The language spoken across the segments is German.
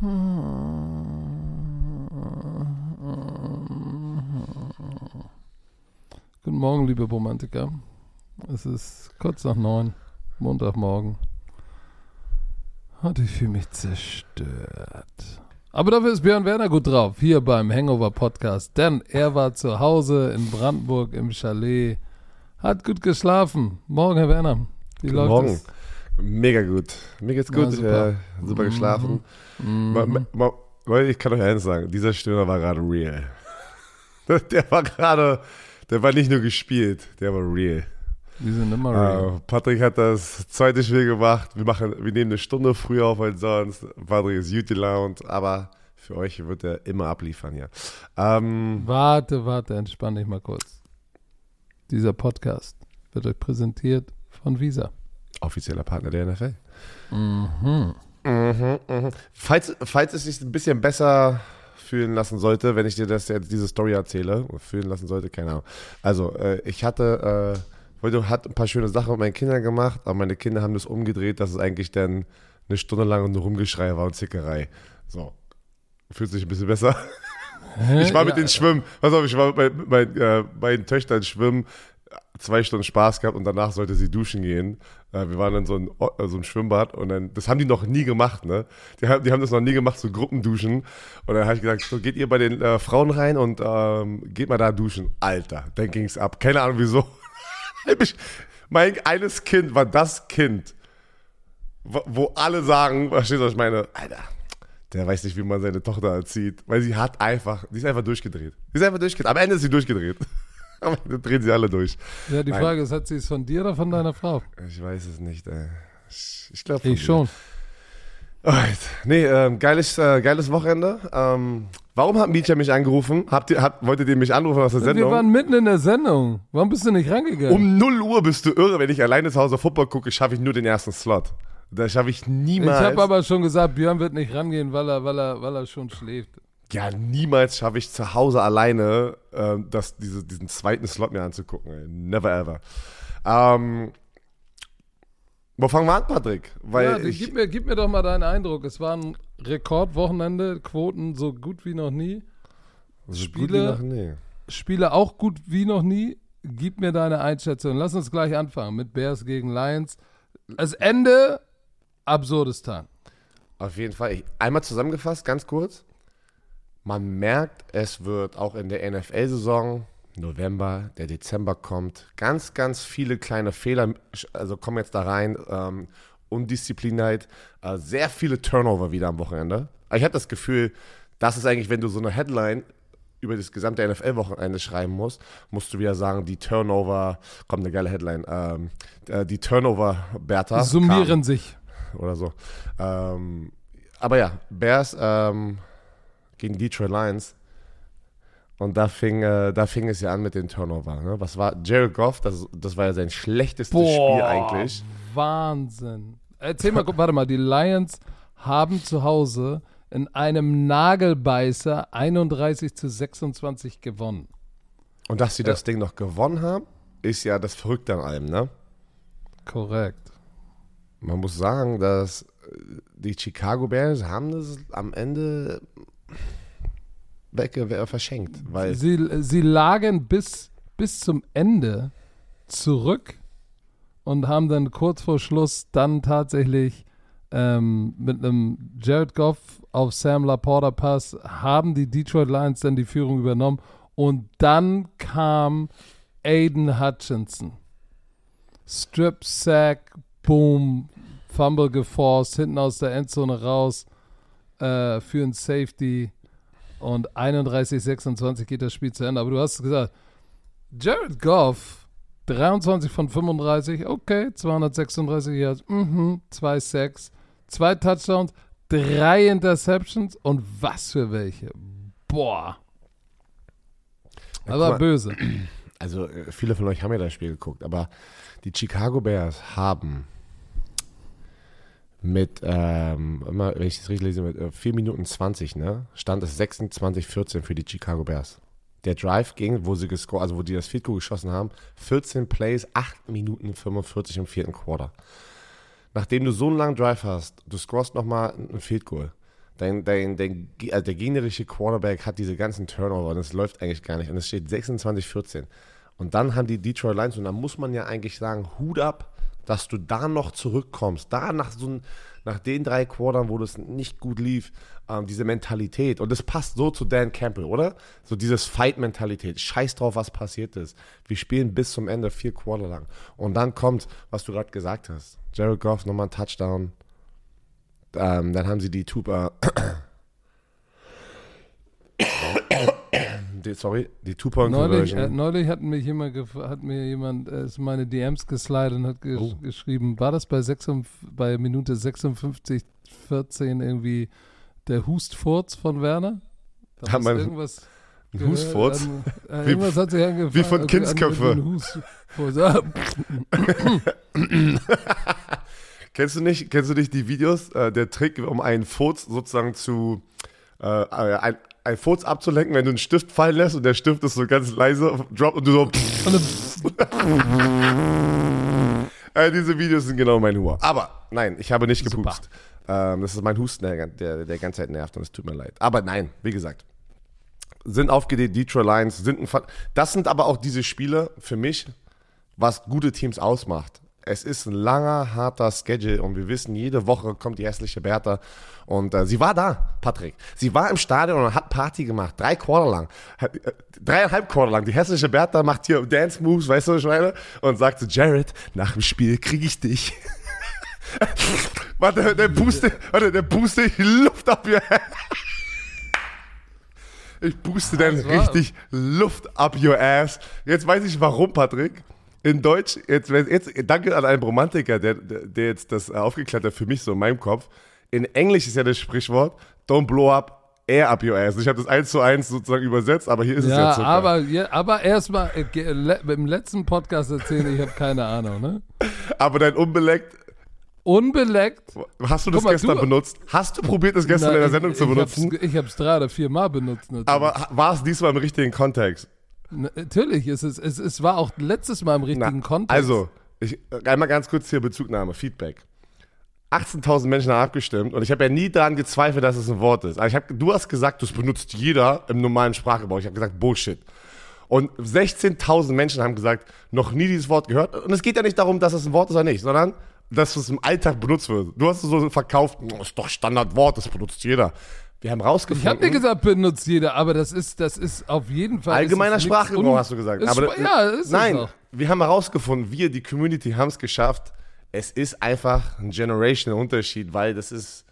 Guten Morgen, liebe Romantiker. Es ist kurz nach neun, Montagmorgen. Und ich fühle mich zerstört. Aber dafür ist Björn Werner gut drauf, hier beim Hangover Podcast. Denn er war zu Hause in Brandenburg im Chalet, hat gut geschlafen. Morgen, Herr Werner. Wie Guten läuft Morgen. es? Mega gut. Mir geht's Ja, gut. super. Ja, super geschlafen. Mhm. Ma- ma- ma- Leute, ich kann euch eins sagen, dieser Stöhner war gerade real. Der war gerade, der war nicht nur gespielt, der war real. Wir sind immer real. Äh, Patrick hat das zweite Spiel gemacht. Wir machen, wir nehmen eine Stunde früher auf als sonst. Patrick ist gut gelaunt, aber für euch wird er immer abliefern, ja. Ähm, Warte, warte, entspann dich mal kurz. Dieser Podcast wird euch präsentiert von Visa. Offizieller Partner der NFL. Mhm. Mhm, mhm. Falls, falls es sich ein bisschen besser fühlen lassen sollte, wenn ich dir das jetzt diese Story erzähle, fühlen lassen sollte, keine Ahnung. Also, äh, ich hatte, äh, heute hat ein paar schöne Sachen mit meinen Kindern gemacht, aber meine Kinder haben das umgedreht, dass es eigentlich dann eine Stunde lang nur Rumgeschrei war und Zickerei. So. Fühlt sich ein bisschen besser. Ich war mit Ja, denen schwimmen. Pass auf, ich war mit meinen, meinen, äh, meinen Töchtern schwimmen, zwei Stunden Spaß gehabt und danach sollte sie duschen gehen. Äh, wir waren in so einem, äh, so einem Schwimmbad und dann, das haben die noch nie gemacht, ne? Die haben, die haben das noch nie gemacht, so Gruppenduschen. Und dann habe ich gesagt, so geht ihr bei den äh, Frauen rein und ähm, geht mal da duschen. Alter, dann ging's ab. Keine Ahnung wieso. Mein eines Kind war das Kind, wo alle sagen, verstehst du, was ich meine? Alter, der weiß nicht, wie man seine Tochter erzieht, weil sie hat einfach, die ist einfach durchgedreht. Die ist einfach durchgedreht. Am Ende ist sie durchgedreht. Am Ende drehen sie alle durch. Ja, die Nein. Frage ist, hat sie es von dir oder von deiner Frau? Ich weiß es nicht, ey. Ich, ich glaube Ich schon. Alright. Nee, ähm, geiles, äh, geiles Wochenende. Ähm, warum hat Mietja mich angerufen? Habt ihr, habt, wolltet ihr mich anrufen aus der Wir Sendung? waren mitten in der Sendung. Warum bist du nicht rangegangen? um 0 Uhr bist du irre, wenn ich alleine zu Hause Football gucke, schaffe ich nur den ersten Slot. Da schaffe ich ich niemals. habe aber schon gesagt, Björn wird nicht rangehen, weil er, weil er, weil er schon schläft. Ja, niemals schaffe ich zu Hause alleine, ähm, das, diese, diesen zweiten Slot mir anzugucken. Ey. Never ever. Ähm, wo fangen wir an, Patrick? Weil ja, ich, gib, mir, gib mir doch mal deinen Eindruck. Es war ein Rekordwochenende, Quoten so gut wie noch nie. so Spiele- noch nie. Spiele auch gut wie noch nie. Gib mir deine Einschätzung. Lass uns gleich anfangen mit Bears gegen Lions. Das Ende, Absurdistan. Auf jeden Fall. Ich, einmal zusammengefasst, ganz kurz. Man merkt, es wird auch in der NFL-Saison, November, der Dezember kommt, ganz, ganz viele kleine Fehler, also kommen jetzt da rein, ähm, Undiszipliniert, äh, sehr viele Turnover wieder am Wochenende. Ich habe das Gefühl, das ist eigentlich, wenn du so eine Headline über das gesamte NFL-Wochenende schreiben musst, musst du wieder sagen, die Turnover, kommt eine geile Headline, ähm, äh, die Turnover-Bertha Summieren sich. oder so. Ähm, aber ja, Bears ähm, gegen Detroit Lions. Und da fing, äh, da fing es ja an mit den Turnover. Ne? Was war Jared Goff? Das, das war ja sein schlechtestes Spiel eigentlich. Wahnsinn. Erzähl mal, warte mal, die Lions haben zu Hause in einem Nagelbeißer 31 zu 26 gewonnen. Und dass sie das Ding noch gewonnen haben, ist ja das Verrückte an allem. Ne? Korrekt. Man muss sagen, dass äh, die Chicago Bears haben das am Ende weg, äh, verschenkt. Weil Sie, sie lagen bis, bis zum Ende zurück und haben dann kurz vor Schluss dann tatsächlich ähm, mit einem Jared Goff auf Sam Laporta Pass haben die Detroit Lions dann die Führung übernommen und dann kam Aiden Hutchinson. Strip Sack, Boom, Fumble geforst, hinten aus der Endzone raus äh, für ein Safety und 31-26 geht das Spiel zu Ende. Aber du hast gesagt, Jared Goff, 23 von 35, okay, 236 Yards, mhm, zwei Sacks, zwei Touchdowns, drei Interceptions und was für welche. Boah. Guck mal. böse. also äh, viele von euch haben ja das Spiel geguckt, aber die Chicago Bears haben mit, ähm, wenn ich das richtig lese, mit äh, 4 Minuten 20, ne, stand es 26-14 für die Chicago Bears. Der Drive ging, wo sie gescored, also wo die das Field Goal geschossen haben, 14 Plays, 8 Minuten 45 im vierten Quarter. Nachdem du so einen langen Drive hast, du scorest nochmal ein Field Goal, dein, dein, dein, also der gegnerische Quarterback hat diese ganzen Turnover und es läuft eigentlich gar nicht. Und es steht 26-14. Und dann haben die Detroit Lions, und da muss man ja eigentlich sagen, Hut ab, dass du da noch zurückkommst. Da nach so nach den drei Quartern, wo das nicht gut lief, ähm, diese Mentalität. Und das passt so zu Dan Campbell, oder? So dieses Fight-Mentalität. Scheiß drauf, was passiert ist. Wir spielen bis zum Ende vier Quarter lang. Und dann kommt, was du gerade gesagt hast. Jared Goff nochmal ein Touchdown. Ähm, dann haben sie die Tuba. die, sorry, die Two-Point-Conversion. Neulich, äh, neulich hat, mich jemand hat mir jemand äh, meine DMs geslidet und hat gesch oh. geschrieben, war das bei, 6, bei Minute 56, 14 irgendwie der Hustfurz von Werner? Da hat man irgendwas ein Hustfurz? An, äh, wie, hat sich angefangen. Wie von Kindsköpfe. kennst du nicht, kennst du nicht die Videos, äh, der Trick, um einen Furz sozusagen zu, äh, ein, ein Furz abzulenken, wenn du einen Stift fallen lässt und der Stift ist so ganz leise, drop und du so. äh, diese Videos sind genau mein Humor. Aber nein, ich habe nicht gepupst. Ähm, das ist mein Husten, der, der, der ganze Zeit nervt und es tut mir leid. Aber nein, wie gesagt, sind aufgedehnt, Detroit Lions sind ein. Das sind aber auch diese Spiele für mich, was gute Teams ausmacht. Es ist ein langer, harter Schedule und wir wissen, jede Woche kommt die hässliche Bertha. Und äh, sie war da, Patrick. Sie war im Stadion und hat Party gemacht. Drei Quarter lang. Äh, dreieinhalb Quarter lang. Die hässliche Bertha macht hier Dance Moves, weißt du, Schweine? Und sagt zu Jared, nach dem Spiel kriege ich dich. warte, der puste, warte, der puste Luft ab hier. Ich puste dann richtig Luft up your ass. Jetzt weiß ich warum, Patrick in Deutsch, jetzt, jetzt danke an einen Romantiker, der, der jetzt das aufgeklärt hat für mich so in meinem Kopf. In Englisch ist ja das Sprichwort, don't blow up air up your ass. Ich habe das eins zu eins sozusagen übersetzt, aber hier ist ja, es ja so. Aber, ja, aber erstmal, äh, im letzten Podcast erzählen, ich habe keine Ahnung, ne? Aber dein unbeleckt. Unbeleckt? Hast du das mal, gestern du, benutzt? Hast du probiert, das gestern na, in der Sendung ich, zu benutzen? Ich habe es drei oder vier Mal benutzt. Natürlich. Aber war es diesmal im richtigen Kontext? Natürlich, es, ist, es, es war auch letztes Mal im richtigen Na, Kontext. Also, ich, einmal ganz kurz hier Bezugnahme, Feedback. 18.000 Menschen haben abgestimmt und ich habe ja nie daran gezweifelt, dass es ein Wort ist. Ich hab, du hast gesagt, das benutzt jeder im normalen Sprachgebrauch. Ich habe gesagt, Bullshit. Und 16.000 Menschen haben gesagt, noch nie dieses Wort gehört. Und es geht ja nicht darum, dass es ein Wort ist oder nicht, sondern dass es im Alltag benutzt wird. Du hast es so verkauft, das ist doch Standardwort, das benutzt jeder. Wir haben rausgefunden. Ich habe dir gesagt, benutzt jeder, aber das ist, das ist auf jeden Fall. Allgemeiner Sprachgebrauch hast du gesagt. Aber ja, ist nein, es wir haben herausgefunden, wir, die Community, haben es geschafft. Es ist einfach ein generational Unterschied, weil das ist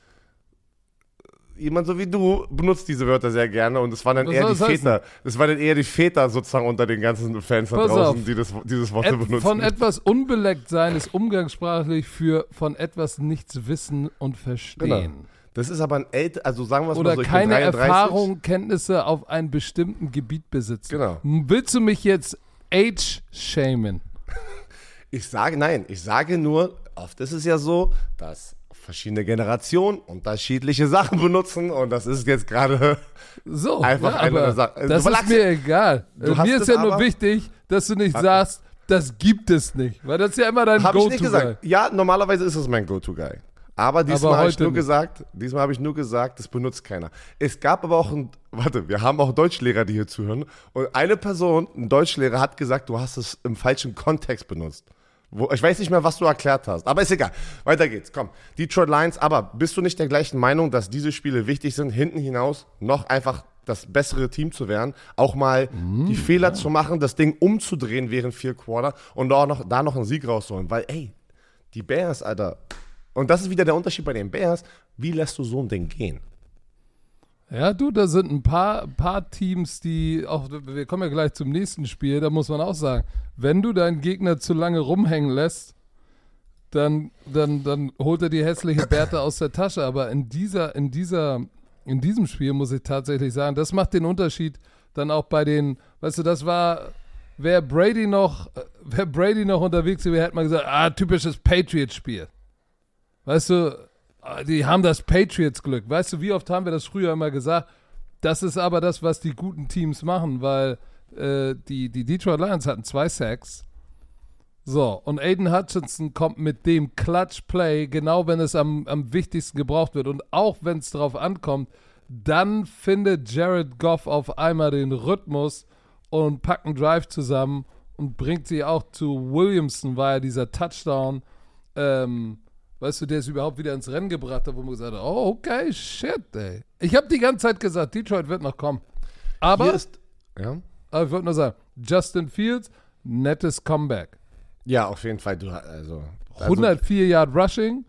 jemand so wie du benutzt diese Wörter sehr gerne und es waren dann Was eher die Väter. Es waren dann eher die Väter sozusagen unter den ganzen Fans da draußen, auf. die das, dieses Wort Et, benutzen. Von etwas unbeleckt sein ist umgangssprachlich für von etwas nichts wissen und verstehen. Genau. Das ist aber ein älter, also sagen wir es mal so, ich keine Erfahrung, Kenntnisse auf einem bestimmten Gebiet besitzen. Genau. Willst du mich jetzt age-shamen? Ich sage, nein, ich sage nur, oft ist es ja so, dass verschiedene Generationen unterschiedliche Sachen benutzen und das ist jetzt gerade so einfach ja, eine Sache. Das du ist mir egal. mir ist ja nur wichtig, dass du nicht sagst, das gibt es nicht, weil das ist ja immer dein Go-To-Guy. Habe ich nicht gesagt. Ja, normalerweise ist es mein Go-To-Guy. Aber diesmal habe ich nur nicht. gesagt, diesmal habe ich nur gesagt, das benutzt keiner. Es gab aber auch ein, warte, wir haben auch Deutschlehrer, die hier zuhören. Und eine Person, ein Deutschlehrer, hat gesagt, du hast es im falschen Kontext benutzt. Wo, ich weiß nicht mehr, was du erklärt hast, aber ist egal. Weiter geht's. Komm. Detroit Lions, aber bist du nicht der gleichen Meinung, dass diese Spiele wichtig sind, hinten hinaus noch einfach das bessere Team zu werden, auch mal mhm, die Fehler ja. zu machen, das Ding umzudrehen während vier Quarter und auch noch, da noch einen Sieg rauszuholen? Weil, ey, die Bears, Alter, und das ist wieder der Unterschied bei den Bears. Wie lässt du so ein Ding gehen? Ja, du, da sind ein paar, paar Teams, die auch, wir kommen ja gleich zum nächsten Spiel, da muss man auch sagen, wenn du deinen Gegner zu lange rumhängen lässt, dann, dann, dann holt er die hässliche Bärte aus der Tasche. Aber in dieser, in dieser, in diesem Spiel muss ich tatsächlich sagen, das macht den Unterschied dann auch bei den, weißt du, das war, wäre Brady noch, wäre Brady noch unterwegs gewesen, hätte man gesagt, ah, typisches Patriots-Spiel. Weißt du, die haben das Patriots-Glück. Weißt du, wie oft haben wir das früher immer gesagt? Das ist aber das, was die guten Teams machen, weil äh, die, die Detroit Lions hatten zwei Sacks. So, und Aiden Hutchinson kommt mit dem Clutch-Play, genau wenn es am, am wichtigsten gebraucht wird. Und auch wenn es darauf ankommt, dann findet Jared Goff auf einmal den Rhythmus und packt einen Drive zusammen und bringt sie auch zu Williamson, war ja dieser Touchdown, ähm, weißt du, der es überhaupt wieder ins Rennen gebracht hat, wo man gesagt hat, oh, okay, shit, ey. Ich habe die ganze Zeit gesagt, Detroit wird noch kommen. Aber, ist, ja. aber ich wollte nur sagen, Justin Fields, nettes Comeback. ja, auf jeden Fall. Du, also, also 104 Yard Rushing,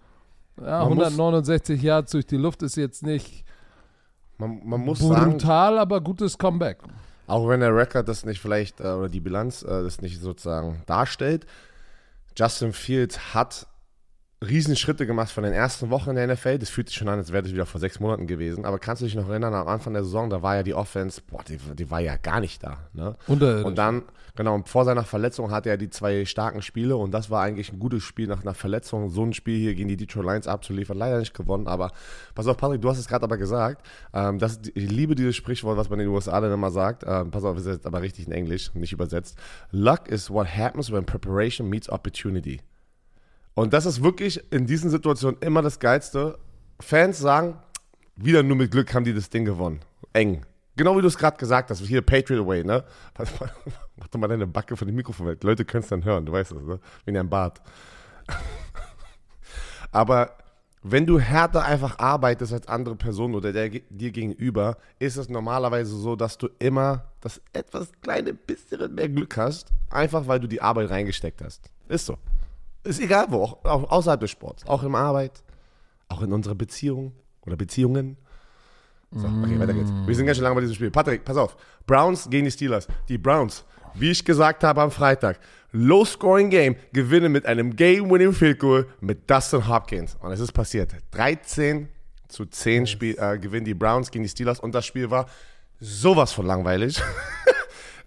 ja, Man muss- 169 Yards durch die Luft ist jetzt nicht man, man muss sagen, brutal, aber gutes Comeback. Auch wenn der Rekord das nicht vielleicht, äh, oder die Bilanz äh, das nicht sozusagen darstellt, Justin Fields hat Riesenschritte gemacht von den ersten Wochen in der NFL. Das fühlt sich schon an, als wäre das wieder vor sechs Monaten gewesen. Aber kannst du dich noch erinnern, am Anfang der Saison, da war ja die Offense, boah, die, die war ja gar nicht da. Ne? Unterirdisch. Und dann, genau, und vor seiner Verletzung hatte er die zwei starken Spiele und das war eigentlich ein gutes Spiel nach einer Verletzung. So ein Spiel hier gegen die Detroit Lions abzuliefern, leider nicht gewonnen, aber pass auf, Patrick, du hast es gerade aber gesagt, ähm, das, ich liebe dieses Sprichwort, was man in den USA dann immer sagt, ähm, pass auf, ist jetzt aber richtig in Englisch, nicht übersetzt. Luck is what happens when preparation meets opportunity. Und das ist wirklich in diesen Situationen immer das Geilste. Fans sagen, wieder nur mit Glück haben die das Ding gewonnen. Eng. Genau wie du es gerade gesagt hast, hier Patriot Way, ne? Warte mal, Mach doch mal deine Backe von dem Mikrofon weg. Leute können es dann hören, du weißt es, ne? Wie in einem Bart. Aber wenn du härter einfach arbeitest als andere Personen oder der dir gegenüber, ist es normalerweise so, dass du immer das etwas kleine bisschen mehr Glück hast, einfach weil du die Arbeit reingesteckt hast. Ist so. Ist egal wo, auch, auch außerhalb des Sports, auch in Arbeit, auch in unserer Beziehung oder Beziehungen. So, okay, weiter geht's. Wir sind ganz schön lange bei diesem Spiel. Patrick, pass auf. Browns gegen die Steelers. Die Browns, wie ich gesagt habe am Freitag, Low-Scoring-Game, gewinnen mit einem Game-Winning Field Goal mit Dustin Hopkins. Und es ist passiert. 13 zu 10 Spiel, äh, gewinnen die Browns gegen die Steelers. Und das Spiel war sowas von langweilig.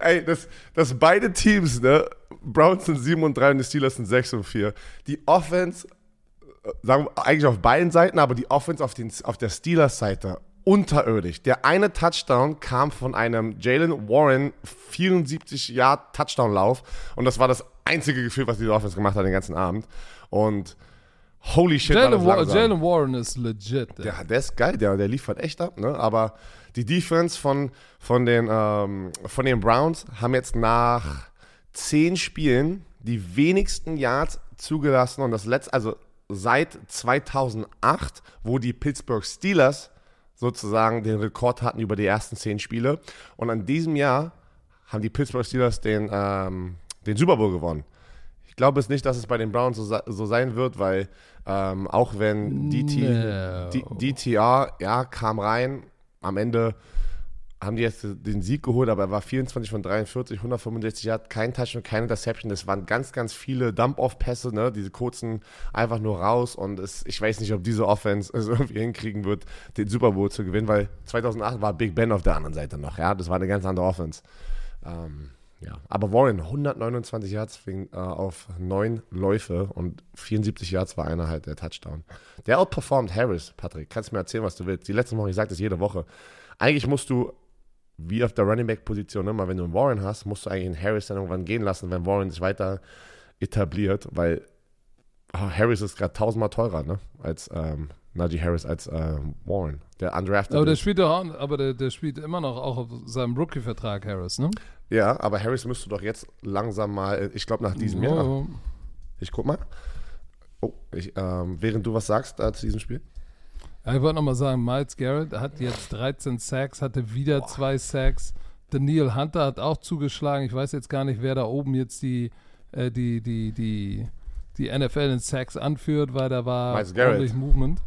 Ey, dass, dass beide Teams, ne, Browns sind 7 und 3 und die Steelers sind 6 und 4. Die Offense sagen wir, eigentlich auf beiden Seiten, aber die Offense auf, den, auf der Steelers-Seite unterirdisch. Der eine Touchdown kam von einem Jalen Warren 74 Yard Touchdown-Lauf und das war das einzige Gefühl, was diese Offense gemacht hat den ganzen Abend. Und holy shit, war das Jalen, Wa. Jalen Warren ist legit. ey. Ja, der ist geil, der, der liefert echt ab, ne? Aber die Defense von, von, den, ähm, von den Browns haben jetzt nach zehn Spielen die wenigsten Yards zugelassen und das letzte, also seit 2008, wo die Pittsburgh Steelers sozusagen den Rekord hatten über die ersten zehn Spiele. Und an diesem Jahr haben die Pittsburgh Steelers den, ähm, den Super Bowl gewonnen. Ich glaube es nicht, dass es bei den Browns so, so sein wird, weil ähm, auch wenn DT, No. D, DTR ja, kam rein, am Ende haben die jetzt den Sieg geholt, aber er war 24 von 43, 165 Yards, kein Touchdown, keine Interception. Das waren ganz, ganz viele Dump-Off-Pässe, ne? diese kurzen einfach nur raus. Und es, ich weiß nicht, ob diese Offense es irgendwie hinkriegen wird, den Super Bowl zu gewinnen, weil 2008 war Big Ben auf der anderen Seite noch. Ja, das war eine ganz andere Offense. Ähm, ja, aber Warren 129 Yards fing, äh, auf neun Läufe und 74 Yards war einer halt der Touchdown. Der outperformed Harris, Patrick. Kannst du mir erzählen, was du willst? Die letzten Wochen, ich sage das jede Woche. Eigentlich musst du, wie auf der Running Back Position, immer wenn du einen Warren hast, musst du eigentlich einen Harris dann irgendwann gehen lassen, wenn Warren sich weiter etabliert, weil ah, Harris ist gerade tausendmal teurer, ne? Als ähm, Najee Harris als ähm, Warren. Der undrafted. Aber der spielt doch auch, aber der, der spielt immer noch auch auf seinem Rookie-Vertrag, Harris, ne? Ja, aber Harris müsste doch jetzt langsam mal, ich glaube nach diesem Jahr. Ich guck mal. Oh, ich, ähm, während du was sagst äh, zu diesem Spiel. Ja, ich wollte nochmal sagen, Miles Garrett hat jetzt 13 Sacks, hatte wieder zwei Sacks. Daniel Hunter hat auch zugeschlagen. Ich weiß jetzt gar nicht, wer da oben jetzt die, äh, die, die, die, die NFL in Sacks anführt, weil da war ordentlich Movement.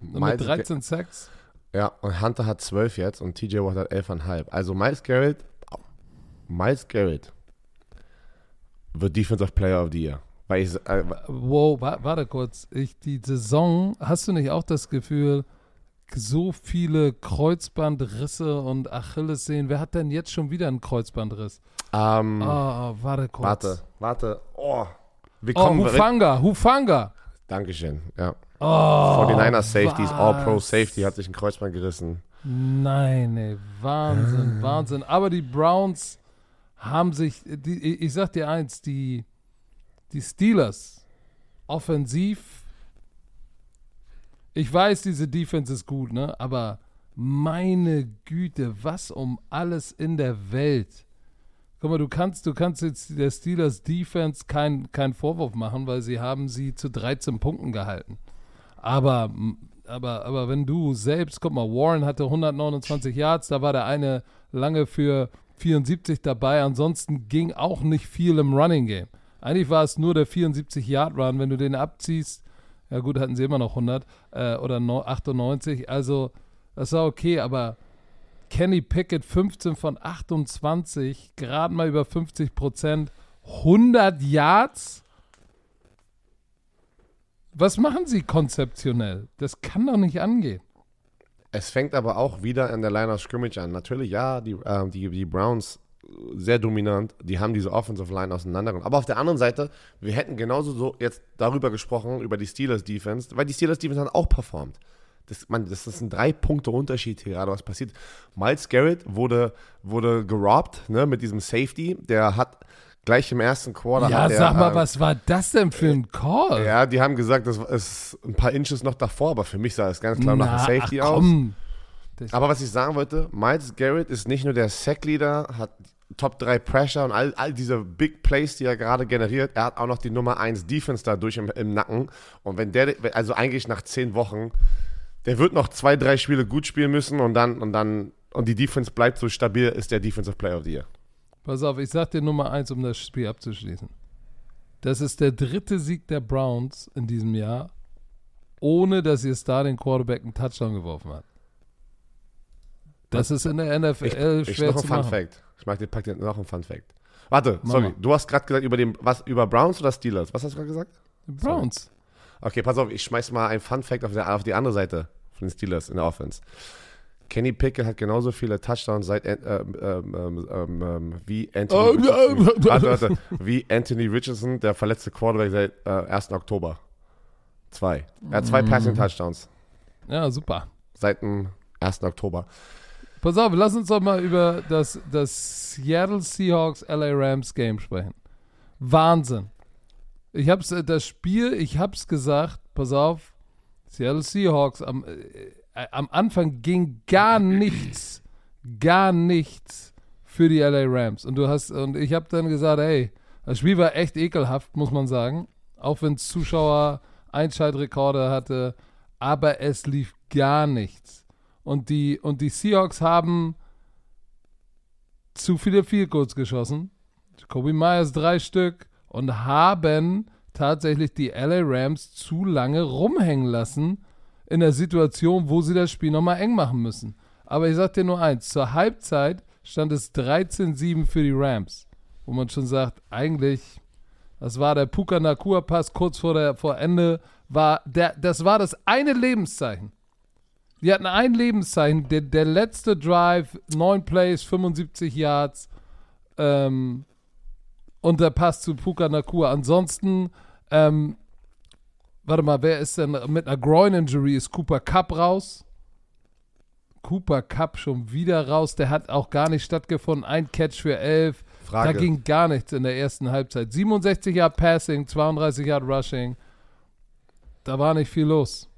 Und Miles mit 13 Sacks. Ja, und Hunter hat 12 jetzt und TJ Watt hat 11,5. Also Miles Garrett, Miles Garrett wird Defensive Player of the Year. Weil ich, äh, Wow, wa warte kurz. Ich, die Saison, hast du nicht auch das Gefühl, so viele Kreuzbandrisse und Achillessehnen? Wer hat denn jetzt schon wieder einen Kreuzbandriss? ähm, Oh, warte kurz. warte, warte. Oh, wir Oh, kommen. Hufanga, Hufanga. Dankeschön, ja. Oh, 49er Safeties, All-Pro? Safety hat sich ein Kreuzband gerissen. Nein, ey, Wahnsinn, Wahnsinn. Aber die Browns haben sich, die, ich- sag dir eins, die, die Steelers offensiv. Ich weiß, diese Defense ist gut, ne? Aber meine Güte, was um alles in der Welt. Guck mal, du kannst, du kannst jetzt der Steelers Defense keinen kein Vorwurf machen, weil sie haben sie zu 13 Punkten gehalten. Aber, aber, aber wenn du selbst, guck mal, Warren hatte 129 Yards, da war der eine lange für 74 dabei, ansonsten ging auch nicht viel im Running Game. Eigentlich war es nur der 74 Yard Run, wenn du den abziehst, ja gut, hatten sie immer noch 100 äh, oder 98, also das war okay, aber Kenny Pickett 15 von 28, gerade mal über 50 Prozent, 100 Yards. Was machen sie konzeptionell? Das kann doch nicht angehen. Es fängt aber auch wieder in der Line of Scrimmage an. Natürlich, ja, die, äh, die, die Browns sehr dominant. Die haben diese Offensive Line auseinandergenommen. Aber auf der anderen Seite, wir hätten genauso so jetzt darüber gesprochen, über die Steelers Defense, weil die Steelers Defense hat auch performt. Das, man, das ist ein drei Punkte Unterschied hier gerade, was passiert. Miles Garrett wurde, wurde gerobbt ne, mit diesem Safety. Der hat gleich im ersten Quarter. Ja, der, sag mal, äh, was war das denn für ein Call? Ja, die haben gesagt, das ist ein paar Inches noch davor, aber für mich sah es ganz klar nach einem Safety ach, aus. Aber was ich sagen wollte, Miles Garrett ist nicht nur der Sackleader, hat Top 3 Pressure und all, all diese Big Plays, die er gerade generiert, er hat auch noch die Nummer 1 Defense dadurch im, im Nacken. Und wenn der, also eigentlich nach 10 Wochen, der wird noch zwei, drei Spiele gut spielen müssen und dann, und dann, und die Defense bleibt so stabil, ist der Defensive Player of the Year. Pass auf, ich sag dir Nummer eins, um das Spiel abzuschließen. Das ist der dritte Sieg der Browns in diesem Jahr, ohne dass ihr Starting Quarterback einen Touchdown geworfen hat. Das ist in der NFL Ich, ich schwer noch ein zu Fun machen. Fact. Ich mag dir, pack dir noch ein Fun Fact. Warte, Mach sorry, du hast gerade gesagt über den, was, über Browns oder Steelers? Was hast du gerade gesagt? Browns. Okay, pass auf, ich schmeiß mal ein Fun Fact auf, der, auf die andere Seite von den Steelers in der Offense. Kenny Pickett hat genauso viele Touchdowns seit ähm, ähm, ähm, ähm, ähm, wie Anthony Ähm, Richardson. wie Anthony Richardson, der verletzte Quarterback seit äh, 1. Oktober. Zwei. Er hat Mm. zwei Passing Touchdowns Ja, super. seit dem 1. Oktober. Pass auf, lass uns doch mal über das, das Seattle Seahawks LA Rams Game sprechen. Wahnsinn. Ich hab's, äh, das Spiel, ich hab's gesagt, pass auf, Seattle Seahawks, am, äh, am Anfang ging gar nichts, gar nichts für die LA Rams. Und du hast, und ich habe dann gesagt, ey, das Spiel war echt ekelhaft, muss man sagen. Auch wenn Zuschauer Einschaltrekorde hatte, aber es lief gar nichts. Und die, und die Seahawks haben zu viele Field geschossen. Kobe Myers drei Stück und haben tatsächlich die LA Rams zu lange rumhängen lassen in der Situation, wo sie das Spiel nochmal eng machen müssen. Aber ich sag dir nur eins, zur Halbzeit stand es 13-7 für die Rams, wo man schon sagt, eigentlich, das war der Puka Nakua Pass kurz vor, der, vor Ende, war der, das war das eine Lebenszeichen. Die hatten ein Lebenszeichen, der, der letzte Drive, neun Plays, 75 Yards ähm, und der Pass zu Puka Nakua. Ansonsten, ähm, warte mal, wer ist denn mit einer Groin-Injury? Ist Cooper Cup raus? Cooper Cup schon wieder raus. Der hat auch gar nicht stattgefunden. Ein Catch für elf. Frage. Da ging gar nichts in der ersten Halbzeit. 67 Yard Passing, 32 Yard Rushing. Da war nicht viel los.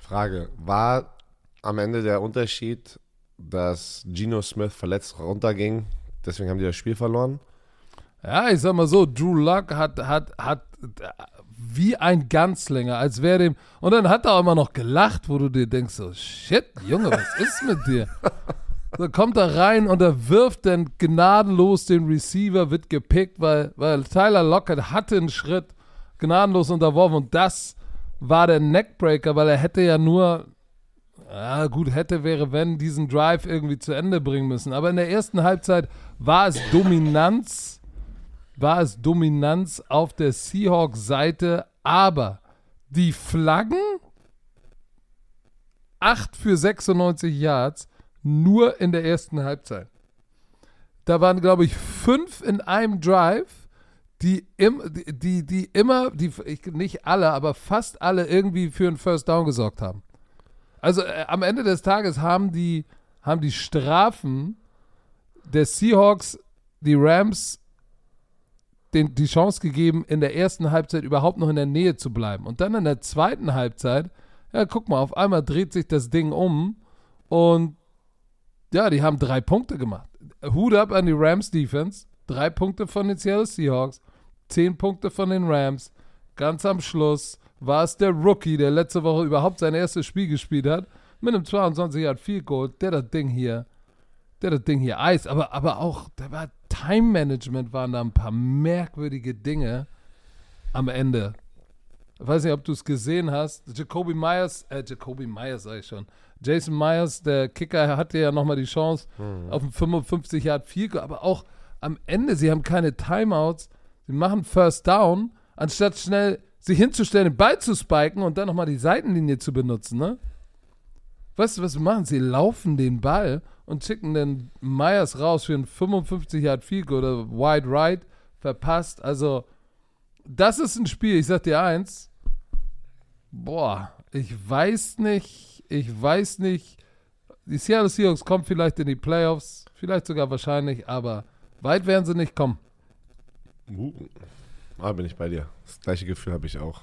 Frage. War am Ende der Unterschied, dass Geno Smith verletzt runterging? Deswegen haben die das Spiel verloren? Ja, ich sag mal so, Drew Luck hat, hat, hat wie ein Ganzlänger, als wäre dem. Und dann hat er auch immer noch gelacht, wo du dir denkst: so, shit, Junge, was ist mit dir? So kommt er rein und er wirft dann gnadenlos den Receiver, wird gepickt, weil, weil Tyler Lockett hatte einen Schritt gnadenlos unterworfen und das war der Neckbreaker, weil er hätte ja nur, ja gut, hätte, wäre, wenn, diesen Drive irgendwie zu Ende bringen müssen. Aber in der ersten Halbzeit war es Dominanz, war es Dominanz auf der Seahawks-Seite, aber die Flaggen, 8 für 96 Yards, nur in der ersten Halbzeit. Da waren, glaube ich, fünf in einem Drive, die, im, die, die, immer, die, ich, nicht alle, aber fast alle irgendwie für einen First Down gesorgt haben. Also äh, am Ende des Tages haben die, haben die Strafen der Seahawks die Rams den, die Chance gegeben, in der ersten Halbzeit überhaupt noch in der Nähe zu bleiben. Und dann in der zweiten Halbzeit, ja, guck mal, auf einmal dreht sich das Ding um und ja, die haben drei Punkte gemacht. Hut ab an die Rams Defense. Drei Punkte von den Seattle Seahawks, zehn Punkte von den Rams. Ganz am Schluss war es der Rookie, der letzte Woche überhaupt sein erstes Spiel gespielt hat, mit einem 22 Yard Field Goal, der das Ding hier, der das Ding hier eist. Aber, aber auch, da war Time Management, waren da ein paar merkwürdige Dinge am Ende. Ich weiß nicht, ob du es gesehen hast. Jacoby Myers, äh, Jacoby Myers sag ich schon. Jason Myers, der Kicker, hatte ja nochmal die Chance Mhm. auf ein 55 Yard Field Goal, aber auch am Ende, sie haben keine Timeouts, sie machen First Down, anstatt schnell sich hinzustellen, den Ball zu spiken und dann nochmal die Seitenlinie zu benutzen, ne? Weißt du, was sie machen? Sie laufen den Ball und schicken den Myers raus für ein 55 Yard Field oder Wide Right, verpasst. Also, das ist ein Spiel, ich sag dir eins, boah, ich weiß nicht, ich weiß nicht, die Seattle Seahawks kommen vielleicht in die Playoffs, vielleicht sogar wahrscheinlich, aber weit werden sie nicht kommen. Uh. Ah, bin ich bei dir. Das gleiche Gefühl habe ich auch.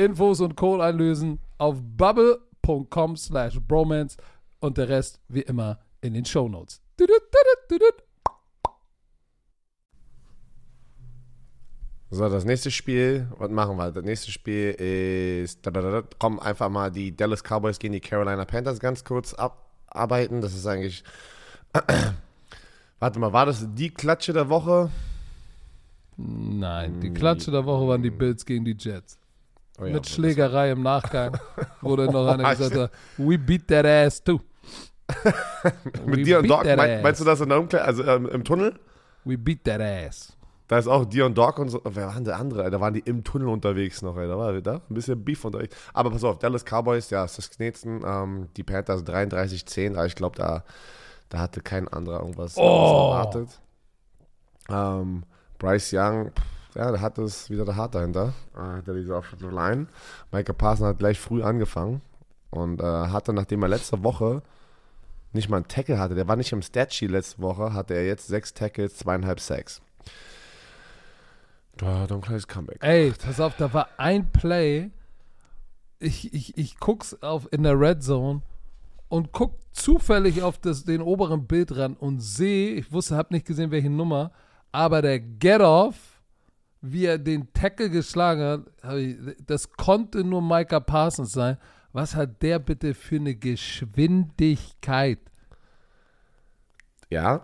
Infos und Code einlösen auf bubble.com slash bromance und der Rest wie immer in den tudut, tudut. So, das nächste Spiel, was machen wir? Das nächste Spiel ist, da, da, da, da, komm, einfach mal die Dallas Cowboys gegen die Carolina Panthers ganz kurz abarbeiten. Das ist eigentlich, warte mal, war das die Klatsche der Woche? Nein, die Klatsche der Woche waren die Bills gegen die Jets. Oh ja, Mit Schlägerei im Nachgang, dann noch einer gesagt hat, we beat that ass too. Mit Dion Dog, mein, meinst du das in der Umkleide, also ähm, im Tunnel? We beat that ass. Da ist auch Dion Dog und so. Wer waren der andere? Da waren die im Tunnel unterwegs noch, ey. Da war da ein bisschen Beef unterwegs. Aber pass auf, Dallas Cowboys, ja, ist das Knetsen. Ähm, die Panthers 33-10. Aber ich glaube, da, da hatte kein anderer irgendwas Oh. erwartet. Ähm, Bryce Young, pff, ja, der hat es wieder der Hart dahinter. Äh, hat er diese Offensive Line. Micah Parson hat gleich früh angefangen. Und äh, hatte, nachdem er letzte Woche nicht mal einen Tackle hatte, der war nicht im Statsheet letzte Woche, hatte er jetzt sechs Tackles, zweieinhalb Sacks. Da hat ein kleines Comeback. Ey, pass auf, da war ein Play. Ich, ich, ich guck's auf, in der Red Zone und guck zufällig auf das, den oberen Bildrand und sehe, ich wusste, hab nicht gesehen, welche Nummer, aber der Get-Off, wie er den Tackle geschlagen hat, ich, das konnte nur Micah Parsons sein. Was hat der bitte für eine Geschwindigkeit? Ja.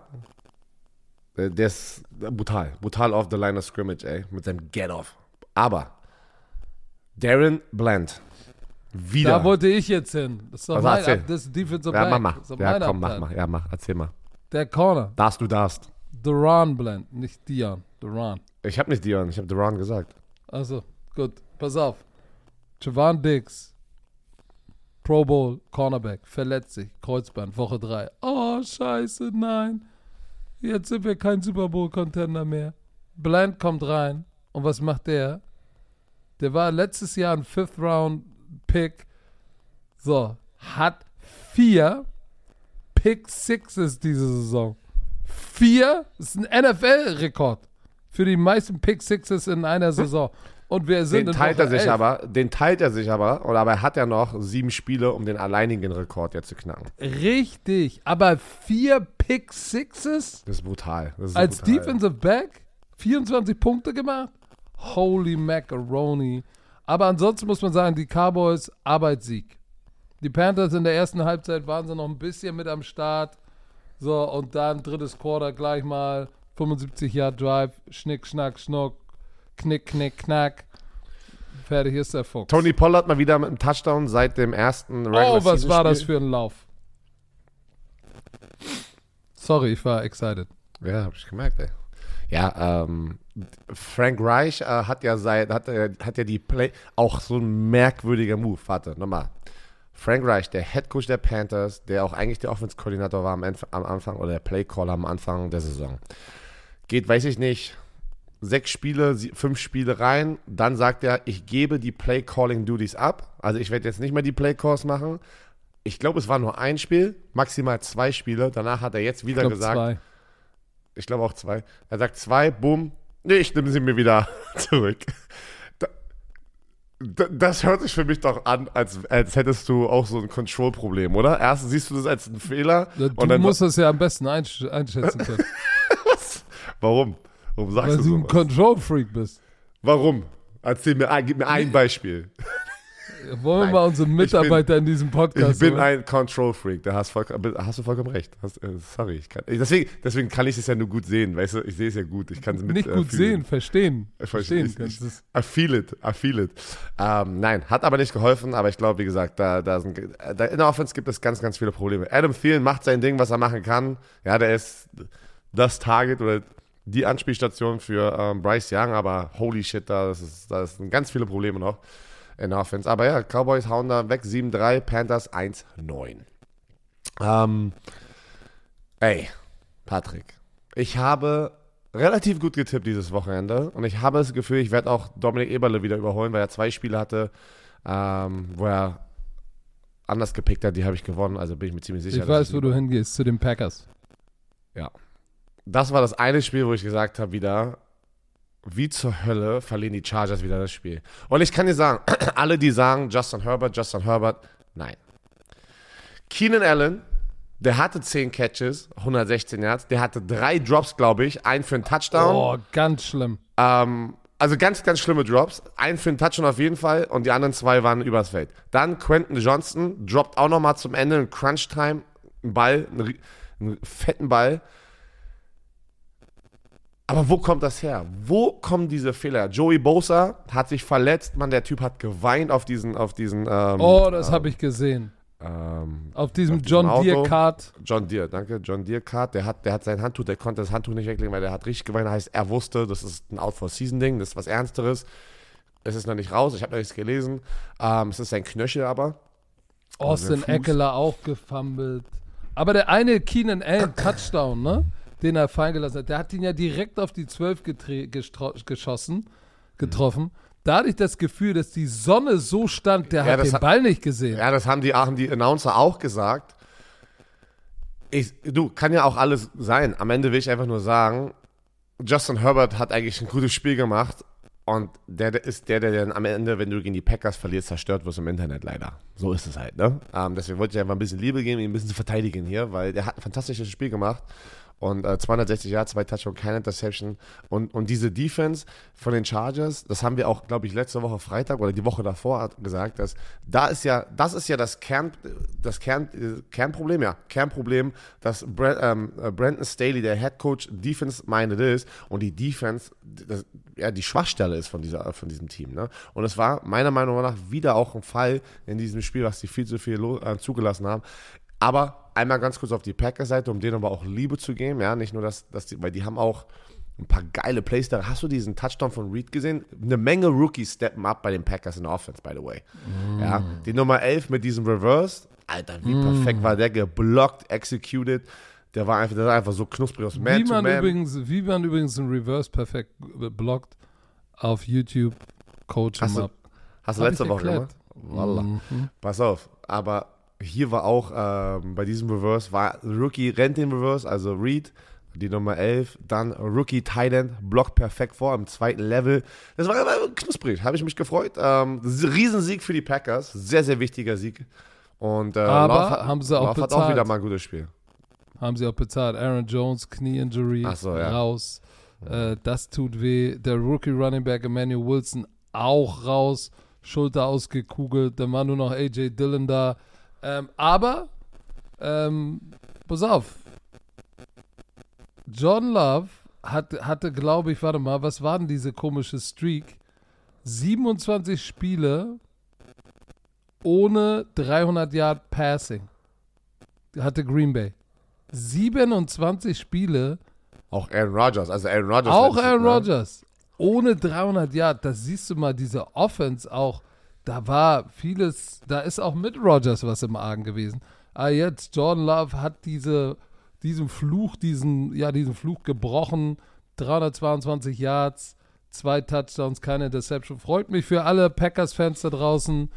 Der ist brutal. Brutal off the line of scrimmage, ey. Mit seinem Get-Off. Aber Darren Bland. Wieder. Da wollte ich jetzt hin. Das ist doch Also mein, erzähl. das ist Defensive ja, Back. mach doch Ja, komm, mach mal. Ja, mach. Erzähl mal. Der Corner. Darfst du darfst. Duran Blend, nicht Dion. Duran. Ich habe nicht Dion, ich habe Duran gesagt. Also, gut. Pass auf. Javon Diggs. Pro Bowl, Cornerback, verletzt sich, Kreuzband, Woche 3. Oh, scheiße, nein. Jetzt sind wir kein Super Bowl-Contender mehr. Bland kommt rein. Und was macht der? Der war letztes Jahr ein Fifth-Round-Pick. So, hat vier Pick Sixes diese Saison. Vier? Das ist ein NFL-Rekord. Für die meisten Pick Sixes in einer Saison. Und wir sind Den in teilt er sich 11. aber, den teilt er sich aber, oder aber er hat ja noch sieben Spiele, um den alleinigen Rekord jetzt zu knacken. Richtig. Aber vier Pick Sixes Das ist brutal. Das ist als brutal. Defensive Back? 24 Punkte gemacht? Holy Macaroni. Aber ansonsten muss man sagen, die Cowboys Arbeitssieg. Die Panthers in der ersten Halbzeit waren sie noch ein bisschen mit am Start. So, und dann drittes Quarter gleich mal 75 Yard Drive, Schnick, Schnack, Schnuck, Knick, Knick, Knack. Fertig ist der Fuchs. Tony Pollard mal wieder mit einem Touchdown seit dem ersten oh, was war das für ein Lauf? Sorry, ich war excited. Ja, hab ich gemerkt, ey. Ja, ähm, Frank Reich äh, hat ja seit, hat, äh, hat ja die Play, auch so ein merkwürdiger Move. Warte, nochmal. Frank Reich, der Head Coach der Panthers, der auch eigentlich der Offense-Koordinator war am, am Anfang oder der Play-Caller am Anfang der Saison. Geht, weiß ich nicht, sechs Spiele, fünf Spiele rein, dann sagt er, ich gebe die Play-Calling-Duties ab. Also ich werde jetzt nicht mehr die Play-Calls machen. Ich glaube, es war nur ein Spiel, maximal zwei Spiele. Danach hat er jetzt wieder Ich glaub, gesagt, zwei. ich glaube auch zwei. Er sagt zwei, bumm. Nee, ich nehme sie mir wieder zurück. Da, da, das hört sich für mich doch an, als, als hättest du auch so ein Control-Problem, oder? Erst siehst du das als einen Fehler Du und dann. musst das ja am besten einsch einschätzen können, warum? Warum sagst weil du du ein? Control-Freak bist. Warum? Erzähl mir, ein- gib mir ein Beispiel. Wollen wir Nein, mal unsere Mitarbeiter in diesem Podcast Ich bin holen? ein Control-Freak. Da hast, voll, hast du vollkommen recht. Hast, äh, sorry. Ich kann, deswegen, deswegen kann ich es ja nur gut sehen. Weißt du, ich sehe es ja gut. Ich kann es mit Nicht äh, gut fühlen. sehen, verstehen. Ich Verstehen kannst du es. I feel it, I feel it. Ähm, nein, hat aber nicht geholfen, aber ich glaube, wie gesagt, da, da, sind, da in der Offense gibt es ganz, ganz viele Probleme. Adam Thielen macht sein Ding, was er machen kann. Ja, der ist das Target oder die Anspielstation für ähm, Bryce Young, aber holy shit, da, das ist, da sind ganz viele Probleme noch in der Offense. Aber ja, Cowboys hauen da weg 7-3, Panthers 1-9. Ähm, ey, Patrick, ich habe relativ gut getippt dieses Wochenende. Und ich habe das Gefühl, ich werde auch Dominik Eberle wieder überholen, weil er zwei Spiele hatte, ähm, wo er anders gepickt hat. Die habe ich gewonnen, also bin ich mir ziemlich sicher. Ich weiß, wo du hingehst, zu den Packers. Ja. Das war das eine Spiel, wo ich gesagt habe, wieder, wie zur Hölle verlieren die Chargers wieder das Spiel. Und ich kann dir sagen, alle, die sagen, Justin Herbert, Justin Herbert, nein. Keenan Allen, der hatte 10 Catches, 116 Yards, der hatte drei Drops, glaube ich, einen für einen Touchdown. Oh, ganz schlimm. Ähm, also ganz, ganz schlimme Drops. Einen für einen Touchdown auf jeden Fall und die anderen zwei waren übers Feld. Dann Quentin Johnson droppt auch nochmal zum Ende in Crunch-Time einen Ball, einen, einen fetten Ball. Aber wo kommt das her? Wo kommen diese Fehler? Joey Bosa hat sich verletzt, man, der Typ hat geweint auf diesen, auf diesen. Ähm, Oh, das habe ich gesehen. ähm, Auf diesem auf John Deere Auto. Kart. John Deere, danke. John Deere Card, der hat, der hat sein Handtuch, der konnte das Handtuch nicht weglegen, weil der hat richtig geweint. Heißt, er wusste, das ist ein Out-for-Season-Ding, das ist was Ernsteres. Es ist noch nicht raus, ich habe noch nichts gelesen. Ähm, es ist sein Knöchel aber. Austin. Eckler auch gefummelt. Aber der eine Keenan Allen Touchdown, ne? Den er fallen gelassen hat, der hat ihn ja direkt auf die 12 getre- gestro- geschossen, getroffen. Da hatte ich das Gefühl, dass die Sonne so stand, der Ja, hat den hat- Ball nicht gesehen. Ja, das haben die, haben die Announcer auch gesagt. Ich, du, kann ja auch alles sein. Am Ende will ich einfach nur sagen, Justin Herbert hat eigentlich ein gutes Spiel gemacht und der, der ist der, der dann am Ende, wenn du gegen die Packers verlierst, zerstört wirst im Internet leider. So ist es halt, ne? Ähm, deswegen wollte ich einfach ein bisschen Liebe geben, ihn ein bisschen zu verteidigen hier, weil der hat ein fantastisches Spiel gemacht. Und äh, 260 Yards, zwei Touchdowns, keine Interception. Und, und diese Defense von den Chargers, das haben wir auch, glaube ich, letzte Woche Freitag oder die Woche davor gesagt, dass da ist ja, das ist ja das Kern, das Kern, äh, Kernproblem, ja, Kernproblem, dass Brent, ähm, äh, Brandon Staley, der Head Coach, Defense-minded ist und die Defense, das, ja, die Schwachstelle ist von, dieser, von diesem Team. Ne? Und es war meiner Meinung nach wieder auch ein Fall in diesem Spiel, was die viel zu viel äh, zugelassen haben. Aber einmal ganz kurz auf die Packers-Seite, um denen aber auch Liebe zu geben, ja, nicht nur das, dass die, weil die haben auch ein paar geile Plays da. Hast du diesen Touchdown von Reed gesehen? Eine Menge Rookies steppen up bei den Packers in der Offense, by the way. Ja, die Nummer 11 mit diesem Reverse, Alter, wie perfekt war der geblockt, executed. Der war einfach, der war einfach so knusprig aus Man wie, man Man. übrigens, wie man übrigens ein Reverse perfekt blockt auf YouTube, Coach Hast him du- up. Hast du Hab letzte Woche gemacht? Wallah. Mhm. Pass auf, aber hier war auch ähm, bei diesem Reverse, war Rookie rennt den Reverse, also Reed, die Nummer 11, dann Rookie Titan, blockt perfekt vor im zweiten Level. Das war immer knusprig, habe ich mich gefreut. Ähm, Riesensieg für die Packers, sehr, sehr wichtiger Sieg. Und äh, Aber Love hat- haben sie auch Love hat auch bezahlt. wieder mal ein gutes Spiel. Haben sie auch bezahlt. Aaron Jones, Knie-Injury, so, ja. raus. Äh, das tut weh. Der Rookie Running Back Emmanuel Wilson auch raus. Schulter ausgekugelt. Dann war nur noch AJ Dillon da. Ähm, aber, ähm, pass auf. John Love hat, hatte, glaube ich, warte mal, was war denn diese komische Streak? 27 Spiele ohne 300 Yard Passing. Hatte Green Bay. 27 Spiele, Auch Aaron Rodgers, also Aaron Rodgers. auch Aaron ne? Rodgers, ohne 300 Yard. Das siehst du mal, diese Offense auch, da war vieles, da ist auch mit Rodgers was im Argen gewesen. Aber jetzt, Jordan Love hat diese, diesen Fluch, diesen, ja, diesen Fluch gebrochen. 322 Yards, zwei Touchdowns, keine Interception. Freut mich für alle Packers-Fans da draußen.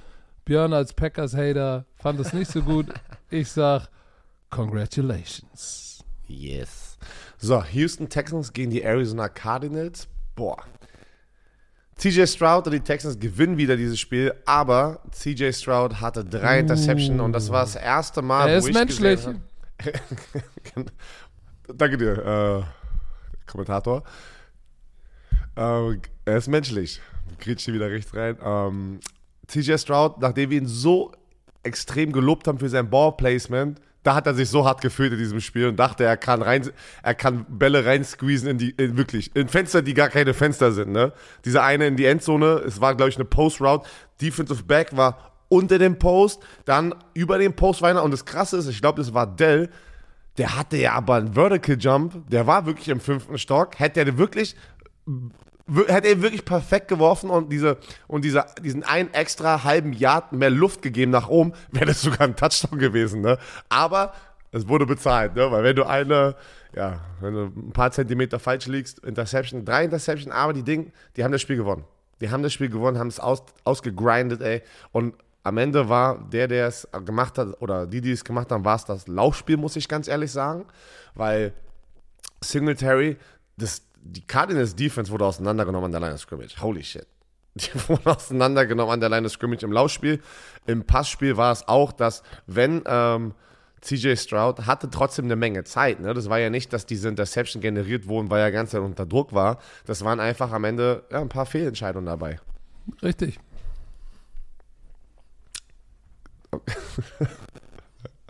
Björn als Packers-Hater fand es nicht so gut. Ich sag, congratulations. Yes. So, Houston Texans gegen die Arizona Cardinals. Boah. CJ Stroud und die Texans gewinnen wieder dieses Spiel, aber CJ Stroud hatte drei Interceptions und das war das erste Mal, Er wo ist ich menschlich. gesehen habe- Danke dir, äh, Kommentator. Äh, er ist menschlich. Kriegt hier wieder rechts rein. Ähm, CJ Stroud, nachdem wir ihn so extrem gelobt haben für sein Ballplacement, da hat er sich so hart gefühlt in diesem Spiel und dachte, er kann rein, er kann Bälle reinsqueezen in die, in wirklich, in Fenster, die gar keine Fenster sind, ne? Dieser eine in die Endzone, es war, glaube ich, eine Post-Route, Defensive Back war unter dem Post, dann über dem Post weiter. Und das Krasse ist, ich glaube, das war Dell, der hatte ja aber einen Vertical Jump, der war wirklich im fünften Stock, hätte er wirklich hätte er wirklich perfekt geworfen und diese und dieser diesen einen extra halben Yard mehr Luft gegeben nach oben, wäre das sogar ein Touchdown gewesen, ne? Aber es wurde bezahlt, ne? Weil wenn du eine, ja, wenn du ein paar Zentimeter falsch liegst, Interception, drei Interception, aber die Ding, die haben das Spiel gewonnen. Die haben das Spiel gewonnen, haben es aus, ausgegrindet, ey. Und am Ende war der, der es gemacht hat, oder die, die es gemacht haben, war es das Laufspiel, muss ich ganz ehrlich sagen. Weil Singletary, das, die Cardinals Defense wurde auseinandergenommen an der Line of Scrimmage. Holy shit. Die wurden auseinandergenommen an der Line of Scrimmage im Laufspiel. Im Passspiel war es auch, dass wenn ähm, CJ Stroud hatte trotzdem eine Menge Zeit. Ne? Das war ja nicht, dass diese Interception generiert wurden, weil er ganz unter Druck war. Das waren einfach am Ende ja, ein paar Fehlentscheidungen dabei. Richtig.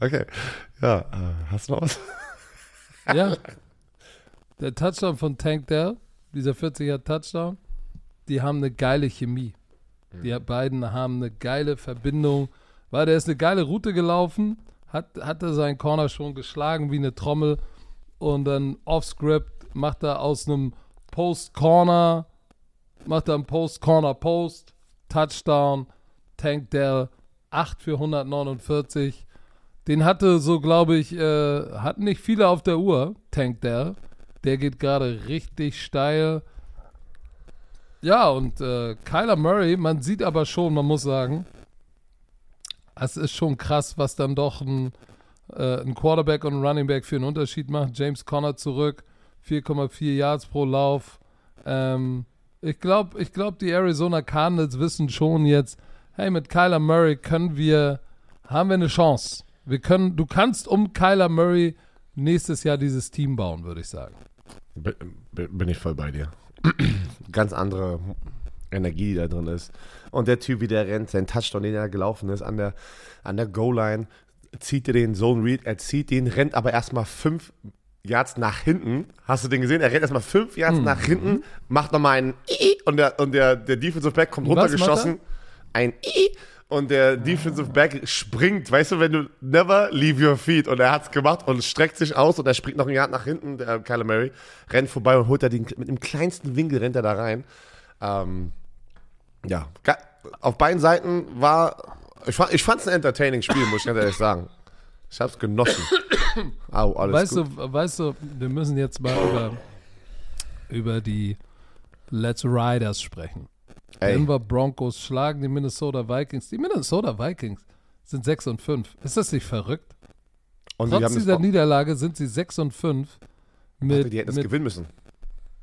Okay. Ja, äh, hast du noch was? Ja. Der Touchdown von Tank Dell, dieser 40er Touchdown, die haben eine geile Chemie. Die beiden haben eine geile Verbindung, weil der ist eine geile Route gelaufen, hat, hatte seinen Corner schon geschlagen wie eine Trommel und dann off-script macht er aus einem Post-Corner, macht er einen Post-Corner-Post, Touchdown, Tank Dell, 8 für 149. Den hatte so, glaube ich, äh, hatten nicht viele auf der Uhr, Tank Dell. Der geht gerade richtig steil. Ja, und äh, Kyler Murray, man sieht aber schon, man muss sagen, es ist schon krass, was dann doch ein, äh, ein Quarterback und ein Running Back für einen Unterschied macht. James Conner zurück, 4,4 Yards pro Lauf. Ähm, ich glaube, ich glaub, die Arizona Cardinals wissen schon jetzt, hey, mit Kyler Murray können wir, haben wir eine Chance. Wir können, du kannst um Kyler Murray nächstes Jahr dieses Team bauen, würde ich sagen. Bin ich voll bei dir. Ganz andere Energie, die da drin ist. Und der Typ, wie der rennt, sein Touchdown, den er gelaufen ist, an der, an der Goal-Line, zieht er den Zone Read, er zieht den, rennt aber erstmal fünf Yards nach hinten. Hast du den gesehen? Er rennt erstmal fünf Yards Mhm. nach hinten, macht nochmal einen I und der, und der, der Defensive Back kommt runtergeschossen. Ein I und der Defensive Back springt, weißt du, wenn du never leave your feet und er hat's gemacht und streckt sich aus und er springt noch ein Yard nach hinten, der Kyler Murray, rennt vorbei und holt er den, mit dem kleinsten Winkel rennt er da rein. Ähm, ja, auf beiden Seiten war, ich fand es ein entertaining Spiel, muss ich ganz ehrlich sagen. Ich hab's genossen. Au, alles Weißt gut. du, weißt du, wir müssen jetzt mal über, über die Let's Riders sprechen. Ey, Denver Broncos schlagen die Minnesota Vikings. Die Minnesota Vikings sind 6 und 5. Ist das nicht verrückt? und Trotz dieser Niederlage sind sie 6 und 5. Mit, die hätten es gewinnen müssen.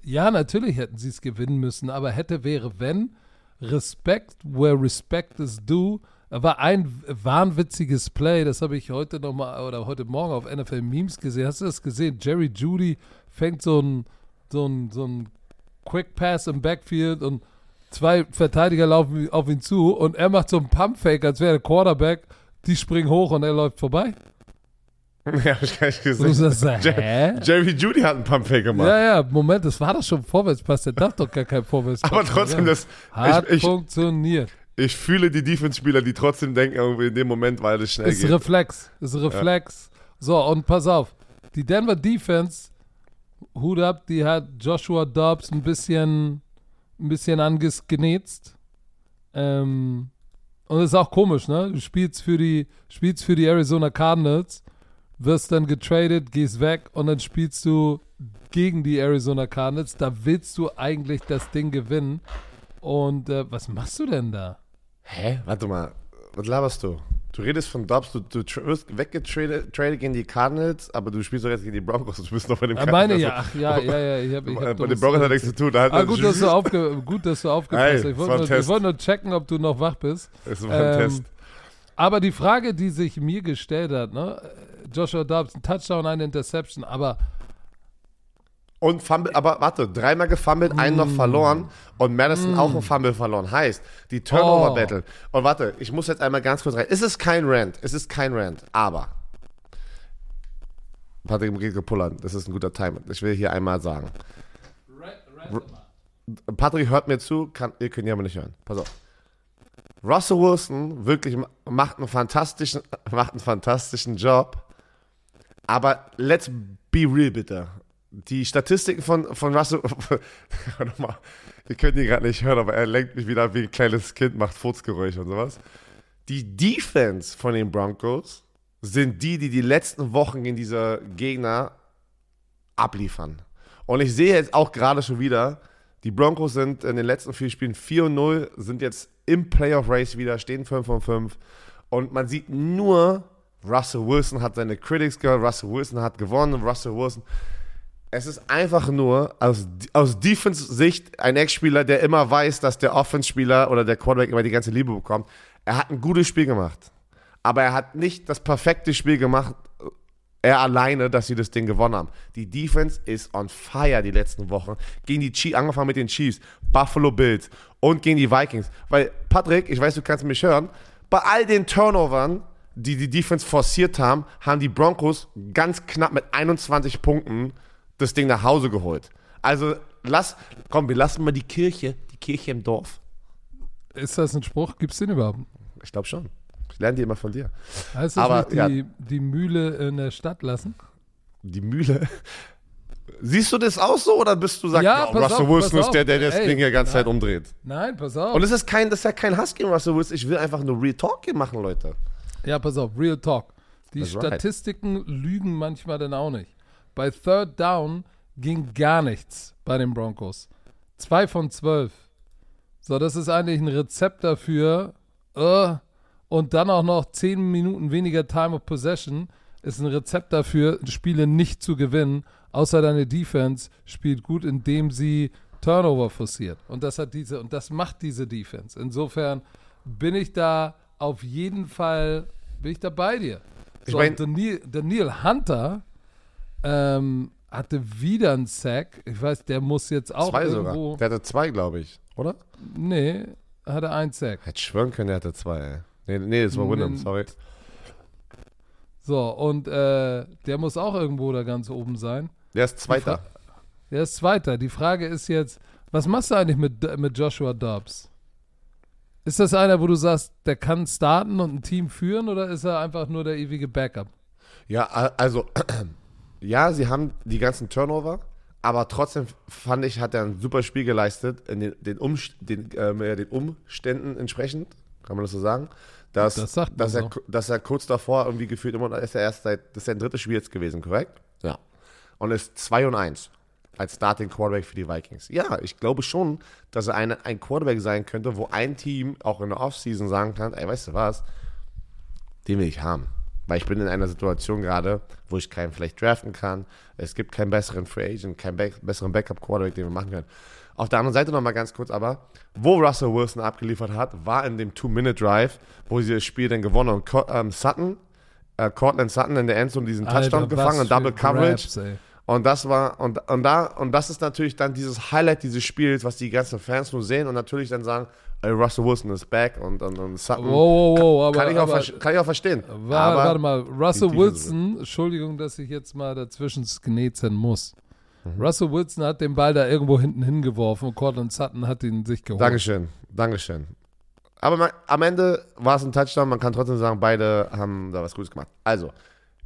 ja, natürlich hätten sie es gewinnen müssen, aber hätte, wäre, wenn. Respect where respect is due. War ein wahnwitziges Play, das habe ich heute noch mal oder heute Morgen auf NFL Memes gesehen. Hast du das gesehen? Jerry Judy fängt so ein, so ein, so ein Quick Pass im Backfield und zwei Verteidiger laufen auf ihn zu und er macht so einen Pump-Fake, als wäre er Quarterback. Die springen hoch und er läuft vorbei. ja, hab ich gar nicht Und du gesehen. sagst, hä? Jerry Judy hat einen Pumpfake gemacht. Ja, ja, Moment, das war doch schon Vorwärtspass. Der darf doch gar kein Vorwärtspass. Aber trotzdem, ja. das, Hat ich, ich, funktioniert. ich fühle die Defense-Spieler, die trotzdem denken, irgendwie in dem Moment, weil es schnell Ist geht. Reflex. Ist Reflex. So, und pass auf. Die Denver Defense, Hut ab, die hat Joshua Dobbs ein bisschen, ein bisschen angenetzt. Ähm, und das ist auch komisch, ne? Du spielst für die, spielst für die Arizona Cardinals, wirst dann getradet, gehst weg und dann spielst du gegen die Arizona Cardinals. Da willst du eigentlich das Ding gewinnen. Und äh, was machst du denn da? Hä? Warte mal, was laberst du? Du redest von Dobbs, du, du wirst weggetradet tradet gegen die Cardinals, aber du spielst doch jetzt gegen die Broncos. Du bist noch bei dem Ah, meine ja, ach ja, ja, ja. Ich hab, ich Bei hab den Broncos hat nichts zu tun. Da Ah, gut, dass du, aufge gut, dass du aufgepasst hast. Ich wollte nur, nur checken, ob du noch wach bist. Das war ein Ähm, Test. Aber die Frage, die sich mir gestellt hat, ne? Joshua Dobbs, ein Touchdown, eine Interception, aber Und Fumble, aber warte, dreimal gefummelt, einen Mm. noch verloren und Madison auch ein Fumble verloren. Heißt, die Oh. Turnover-Battle. Und warte, ich muss jetzt einmal ganz kurz rein. Es ist kein Rant, es ist kein Rant, aber. Patrick geht gepullert, das ist ein guter Timer. Ich will hier einmal sagen. Patrick hört mir zu, kann, ihr könnt ihn aber nicht hören. Pass auf. Russell Wilson wirklich ma- macht einen fantastischen, macht einen fantastischen Job. Aber let's be real, bitte. Die Statistiken von, von Russell. Warte mal, ihr könnt ihn gerade nicht hören, aber er lenkt mich wieder wie ein kleines Kind, macht Furzgeräusche und sowas. Die Defense von den Broncos sind die, die die letzten Wochen gegen diese Gegner abliefern. Und ich sehe jetzt auch gerade schon wieder, die Broncos sind in den letzten vier Spielen 4 0, sind jetzt im Playoff Race wieder, stehen 5 von 5. Und man sieht nur, Russell Wilson hat seine Critics gehört, Russell Wilson hat gewonnen, Russell Wilson. Es ist einfach nur aus, aus Defense-Sicht ein Ex-Spieler, der immer weiß, dass der Offense-Spieler oder der Quarterback immer die ganze Liebe bekommt. Er hat ein gutes Spiel gemacht. Aber er hat nicht das perfekte Spiel gemacht, er alleine, dass sie das Ding gewonnen haben. Die Defense ist on fire die letzten Wochen. Gegen die Chiefs, angefangen mit den Chiefs, Buffalo Bills und gegen die Vikings. Weil, Patrick, ich weiß, du kannst mich hören, bei all den Turnovern, die die Defense forciert haben, haben die Broncos ganz knapp mit 21 Punkten das Ding nach Hause geholt. Also, lass, komm, wir lassen mal die Kirche, die Kirche im Dorf. Ist das ein Spruch? Gibt es den überhaupt? Ich glaube schon. Ich lerne die immer von dir. Heißt das Aber, die, ja. die Mühle in der Stadt lassen? Die Mühle. Siehst du das auch so oder bist du sagst, Ja, oh, Russell auf, Wilson ist der, der das Ey, Ding die ganze Zeit nein. umdreht? Nein, pass auf. Und es ist kein, das ist ja kein Hass gegen Russell Wilson. Ich will einfach nur Real Talk hier machen, Leute. Ja, pass auf, Real Talk. Die That's right. Statistiken lügen manchmal dann auch nicht. Bei Third Down ging gar nichts bei den Broncos. Zwei von zwölf. So, das ist eigentlich ein Rezept dafür. Äh, und dann auch noch zehn Minuten weniger Time of Possession ist ein Rezept dafür, Spiele nicht zu gewinnen, außer deine Defense spielt gut, indem sie Turnover forciert. Und das hat diese, und das macht diese Defense. Insofern bin ich da auf jeden Fall, bin ich da bei dir. Ich So, mein- und Daniel, Daniel Hunter ähm, hatte wieder einen Sack. Ich weiß, der muss jetzt auch zwei irgendwo. sogar. Der hatte zwei, glaube ich. Oder? Nee, hatte einen Sack. Hätte schwören können, der hatte zwei, ey. Nee, nee, das war Wyndham, sorry. So, und äh, der muss auch irgendwo da ganz oben sein. Der ist Zweiter. Der ist Zweiter. Die Frage ist jetzt, was machst du eigentlich mit, mit Joshua Dobbs? Ist das einer, wo du sagst, der kann starten und ein Team führen oder ist er einfach nur der ewige Backup? Ja, also, ja, sie haben die ganzen Turnover, aber trotzdem fand ich, hat er ein super Spiel geleistet, in den, den, Umst den, ja, den Umständen entsprechend, kann man das so sagen, dass, Das dass, er, dass er kurz davor irgendwie gefühlt immer, ist er erst seit, das ist sein drittes Spiel jetzt gewesen, korrekt? Ja. Und ist 2 und 1 als Starting Quarterback für die Vikings. Ja, ich glaube schon, dass er eine, ein Quarterback sein könnte, wo ein Team auch in der Offseason sagen kann, ey, weißt du was, den will ich haben. Weil ich bin in einer Situation gerade, wo ich keinen vielleicht draften kann. Es gibt keinen besseren Free Agent, keinen be besseren Backup-Quarterback, den wir machen können. Auf der anderen Seite nochmal ganz kurz aber, wo Russell Wilson abgeliefert hat, war in dem Two-Minute-Drive, wo sie das Spiel dann gewonnen haben. Co ähm, Sutton, äh, Cortland Sutton in der Endzone diesen Touchdown Alter, gefangen was und Double Coverage. Ey. Und das war, und, und da, und das ist natürlich dann dieses Highlight dieses Spiels, was die ganzen Fans nur sehen und natürlich dann sagen, Russell Wilson ist back und, und, und Sutton. Wow, wow, wow, aber, kann, ich auch aber kann ich auch verstehen. Wa- aber warte mal, Russell Wilson, Entschuldigung, dass ich jetzt mal dazwischen sknetzen muss. Mhm. Russell Wilson hat den Ball da irgendwo hinten hingeworfen und Cortland Sutton hat ihn sich geholt. Dankeschön, Dankeschön. Aber man, am Ende war es ein Touchdown, man kann trotzdem sagen, beide haben da was Gutes gemacht. Also,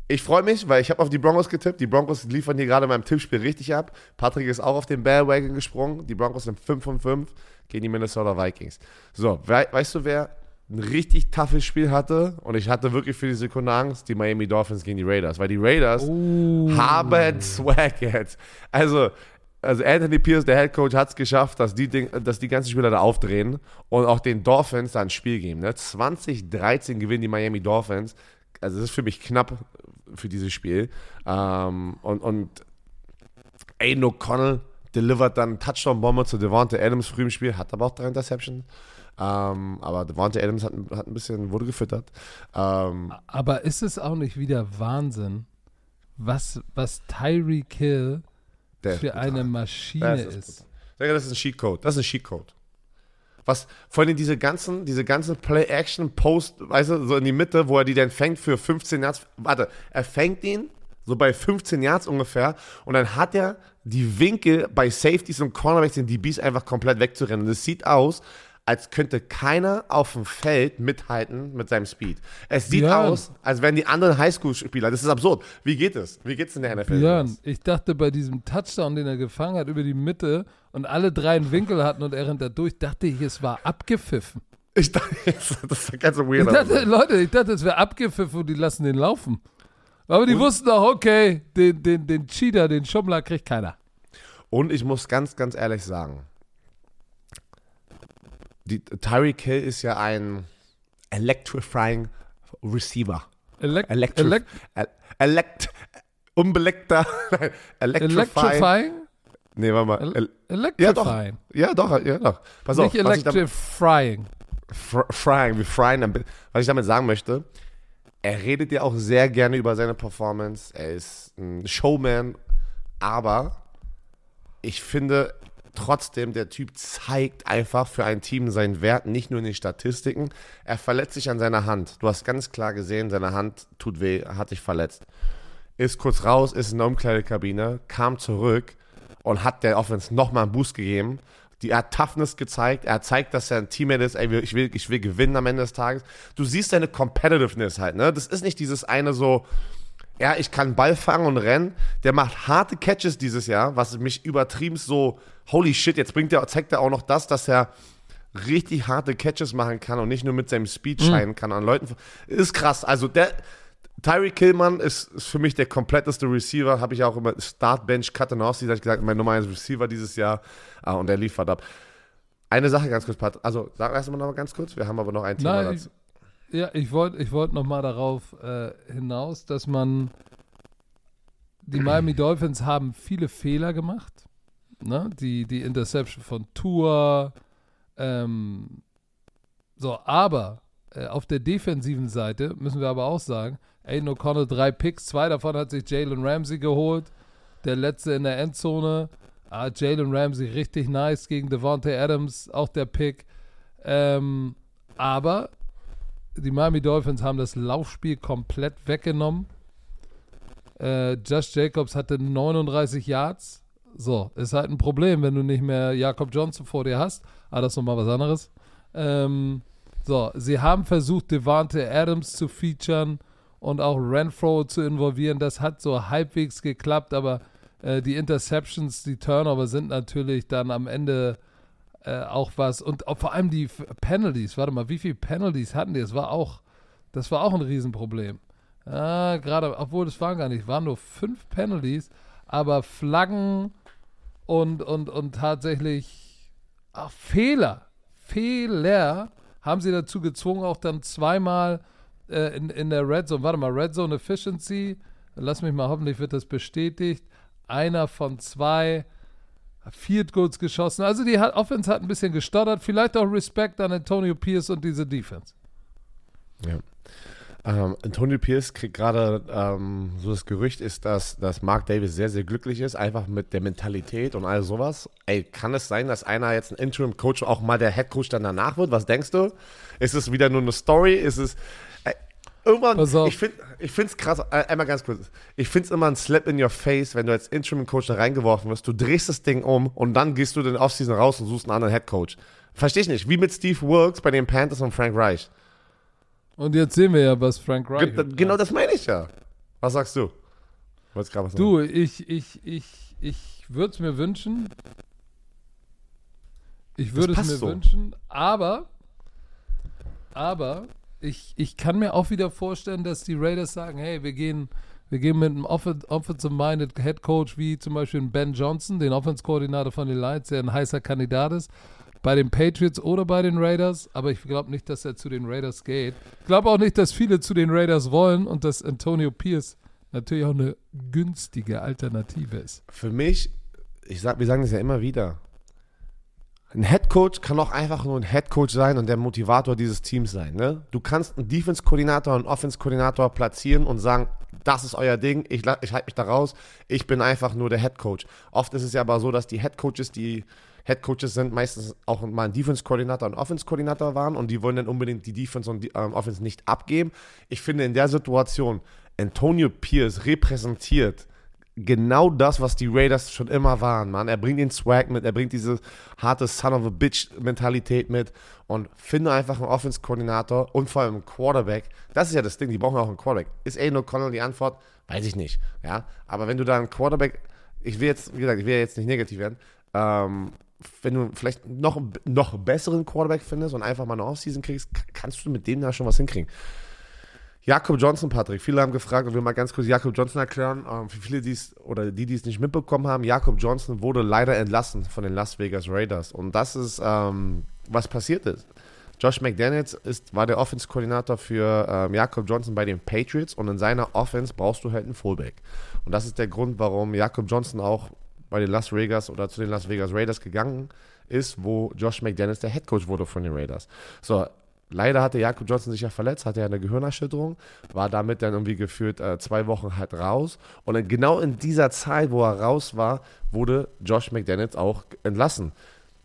ich freue mich, weil ich habe auf die Broncos getippt. Die Broncos liefern hier gerade beim Tippspiel richtig ab. Patrick ist auch auf den Bandwagon gesprungen. Die Broncos sind 5 von 5 gegen die Minnesota Vikings. So, we weißt du, wer ein richtig toughes Spiel hatte? Und ich hatte wirklich für die Sekunde Angst, die Miami Dolphins gegen die Raiders. Weil die Raiders Uh, haben Swag jetzt. Also, also Anthony Pierce, der Head Coach, hat es geschafft, dass die, Ding, dass die ganzen Spieler da aufdrehen und auch den Dolphins da ein Spiel geben. Ne? 2013 gewinnen die Miami Dolphins. Also das ist für mich knapp für dieses Spiel. Ähm, und, und Aiden O'Connell delivert dann Touchdown-Bombe zu Devonta Adams früh im Spiel, hat aber auch drei Interceptions. Ähm, aber Devonta Adams hat, hat ein bisschen, wurde gefüttert. Ähm, aber ist es auch nicht wieder Wahnsinn, was, was der ist für brutal. eine Maschine Das ist? ist das ist ein Cheatcode. Das ist ein Cheatcode. Was, vor allem diese ganzen, diese ganzen Play-Action-Post, weißt du, so in die Mitte, wo er die dann fängt für 15 Yards. Warte, er fängt ihn so bei 15 Yards ungefähr und dann hat er die Winkel bei Safeties und Cornerbacks den DBs einfach komplett wegzurennen. Und es sieht aus, als könnte keiner auf dem Feld mithalten mit seinem Speed. Es sieht Björn. aus, als wären die anderen Highschool-Spieler. Das ist absurd. Wie geht es? Wie geht's in der NFL? Björn, ich dachte bei diesem Touchdown, den er gefangen hat über die Mitte und alle drei einen Winkel hatten und er rennt da durch, dachte ich, es war abgepfiffen. Ich dachte, das ist ganz so weird. Ich dachte, Leute, ich dachte, das wäre abgepfiffen und die lassen den laufen. Aber die und? wussten auch, okay, den, den, den Cheater, den Schummler kriegt keiner. Und ich muss ganz, ganz ehrlich sagen, die, Tyreek Hill ist ja ein electrifying Receiver. Elect Electri elect elect unbeleckter electrifying? Nee, warte mal. El electrifying. Ja, doch. Ja, doch. Ja, doch. Pass Nicht auf. electrifying. Frying, wie frying. Was ich damit sagen möchte, er redet ja auch sehr gerne über seine Performance. Er ist ein Showman, aber ich finde trotzdem, der Typ zeigt einfach für ein Team seinen Wert, nicht nur in den Statistiken. Er verletzt sich an seiner Hand. Du hast ganz klar gesehen, seine Hand tut weh, hat sich verletzt. Ist kurz raus, ist in der Umkleidekabine, kam zurück und hat der Offense nochmal einen Boost gegeben. Die, er hat Toughness gezeigt, er zeigt, dass er ein Teammate ist, ey, ich will, ich will gewinnen am Ende des Tages. Du siehst seine Competitiveness halt, ne? Das ist nicht dieses eine so, ja, ich kann Ball fangen und rennen. Der macht harte Catches dieses Jahr, was mich übertrieben so, holy shit, jetzt bringt er, zeigt er auch noch das, dass er richtig harte Catches machen kann und nicht nur mit seinem Speed mhm. scheinen kann an Leuten. Ist krass. Also der Tyree Killman ist, ist, für mich der kompletteste Receiver. Habe ich auch immer Startbench Catanowski, da habe ich gesagt, mein Nummer 1 Receiver dieses Jahr. Ah, und der liefert ab. Eine Sache ganz kurz, Pat. Also, sag erst mal noch mal ganz kurz. Wir haben aber noch ein Thema Nein, dazu. Ich, ja, ich wollte ich wollt noch mal darauf äh, hinaus, dass man die Miami Dolphins haben viele Fehler gemacht. Ne? Die, die Interception von Tour. Ähm, so, aber äh, auf der defensiven Seite müssen wir aber auch sagen, Aiden O'Connell drei Picks, zwei davon hat sich Jalen Ramsey geholt. Der letzte in der Endzone. Ah, Jalen Ramsey richtig nice gegen Devontae Adams, auch der Pick. Ähm, aber die Miami Dolphins haben das Laufspiel komplett weggenommen. Äh, Josh Jacobs hatte 39 Yards. So, ist halt ein Problem, wenn du nicht mehr Jakob Johnson vor dir hast. Ah, das ist nochmal was anderes. Ähm, so, sie haben versucht, Devante Adams zu featuren und auch Renfro zu involvieren. Das hat so halbwegs geklappt, aber äh, die Interceptions, die Turnover sind natürlich dann am Ende äh, auch was. Und auch vor allem die Penalties. Warte mal, wie viele Penalties hatten die? Das war auch, das war auch ein Riesenproblem. Ja, gerade, obwohl das waren gar nicht, waren nur fünf Penalties, aber Flaggen und, und, und tatsächlich ach, Fehler, Fehler haben sie dazu gezwungen, auch dann zweimal äh, in, in der Red Zone, warte mal, Red Zone Efficiency, lass mich mal, hoffentlich wird das bestätigt. Einer von zwei Field Goals geschossen. Also die hat, Offense hat ein bisschen gestottert. Vielleicht auch Respekt an Antonio Pierce und diese Defense. Ja. Ähm, Antonio Pierce kriegt gerade ähm, so das Gerücht ist, dass, dass Mark Davis sehr, sehr glücklich ist, einfach mit der Mentalität und all sowas. Ey, kann es sein, dass einer jetzt ein Interim-Coach auch mal der Head-Coach dann danach wird? Was denkst du? Ist es wieder nur eine Story? Ist es, irgendwann, ich finde es krass, äh, einmal ganz kurz, ich finde es immer ein Slap in your face, wenn du als Interim-Coach da reingeworfen wirst, du drehst das Ding um und dann gehst du den Offseason raus und suchst einen anderen Head-Coach. Verstehe ich nicht, wie mit Steve Wilkes bei den Panthers und Frank Reich. Und jetzt sehen wir ja, was Frank Reich Ge Genau das meine ich ja. Was sagst du? Was du, ich, ich, ich, ich würde es mir wünschen. Ich würde es mir so. wünschen, aber, aber ich, ich kann mir auch wieder vorstellen, dass die Raiders sagen, hey, wir gehen, wir gehen mit einem offensive-minded Head Coach wie zum Beispiel Ben Johnson, den Offense-Koordinator von den Lions, der ein heißer Kandidat ist, bei den Patriots oder bei den Raiders, aber ich glaube nicht, dass er zu den Raiders geht. Ich glaube auch nicht, dass viele zu den Raiders wollen und dass Antonio Pierce natürlich auch eine günstige Alternative ist. Für mich, ich sag, wir sagen das ja immer wieder, ein Headcoach kann auch einfach nur ein Headcoach sein und der Motivator dieses Teams sein. Ne? Du kannst einen Defense-Koordinator und einen Offense-Koordinator platzieren und sagen, das ist euer Ding, ich, ich halte mich da raus, ich bin einfach nur der Headcoach. Oft ist es ja aber so, dass die Headcoaches, die Headcoaches sind, meistens auch mal ein Defense-Koordinator und Offense-Koordinator waren und die wollen dann unbedingt die Defense und die ähm, Offense nicht abgeben. Ich finde in der Situation, Antonio Pierce repräsentiert genau das, was die Raiders schon immer waren, Mann. Er bringt den Swag mit, er bringt diese harte Son of a Bitch-Mentalität mit und finde einfach einen Offense-Koordinator und vor allem einen Quarterback. Das ist ja das Ding, die brauchen auch einen Quarterback. Ist Aiden O'Connell die Antwort? Weiß ich nicht. Ja, aber wenn du da einen Quarterback, ich will jetzt, wie gesagt, ich will jetzt nicht negativ werden, ähm, wenn du vielleicht noch, noch besseren Quarterback findest und einfach mal eine Offseason kriegst, kannst du mit dem da schon was hinkriegen. Jakob Johnson, Patrick, viele haben gefragt und wir mal ganz kurz Jakob Johnson erklären. Ähm, für viele, die es oder die, es nicht mitbekommen haben, Jakob Johnson wurde leider entlassen von den Las Vegas Raiders. Und das ist, ähm, was passiert ist. Josh McDaniels ist, war der Offense-Koordinator für ähm, Jakob Johnson bei den Patriots und in seiner Offense brauchst du halt einen Fullback. Und das ist der Grund, warum Jakob Johnson auch bei den Las Vegas oder zu den Las Vegas Raiders gegangen ist, wo Josh McDaniels der Headcoach wurde von den Raiders. So, leider hatte Jakob Johnson sich ja verletzt, hatte ja eine Gehirnerschütterung, war damit dann irgendwie gefühlt äh, zwei Wochen halt raus. Und dann genau in dieser Zeit, wo er raus war, wurde Josh McDaniels auch entlassen.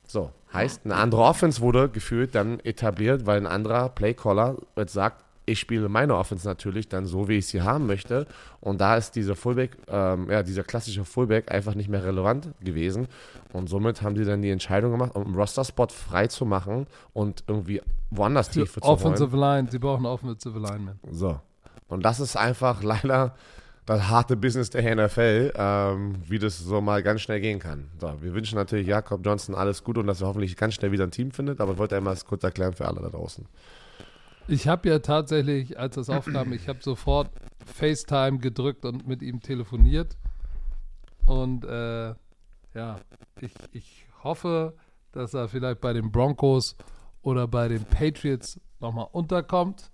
So, heißt, eine andere Offense wurde gefühlt dann etabliert, weil ein anderer Playcaller jetzt sagt, ich spiele meine Offense natürlich dann so, wie ich sie haben möchte. Und da ist dieser Fullback, ähm, ja, dieser klassische Fullback einfach nicht mehr relevant gewesen. Und somit haben sie dann die Entscheidung gemacht, um einen Roster-Spot frei zu machen und irgendwie woanders Für Tiefe zu Offensive holen. Line, sie brauchen Offensive Linemen. So. Und das ist einfach leider das harte Business der NFL, ähm, wie das so mal ganz schnell gehen kann. So, wir wünschen natürlich Jakob Johnson alles Gute und dass er hoffentlich ganz schnell wieder ein Team findet, aber ich wollte einmal das kurz erklären für alle da draußen. Ich habe ja tatsächlich, als das aufkam, ich habe sofort FaceTime gedrückt und mit ihm telefoniert. Und äh, ja, ich, ich hoffe, dass er vielleicht bei den Broncos oder bei den Patriots nochmal unterkommt.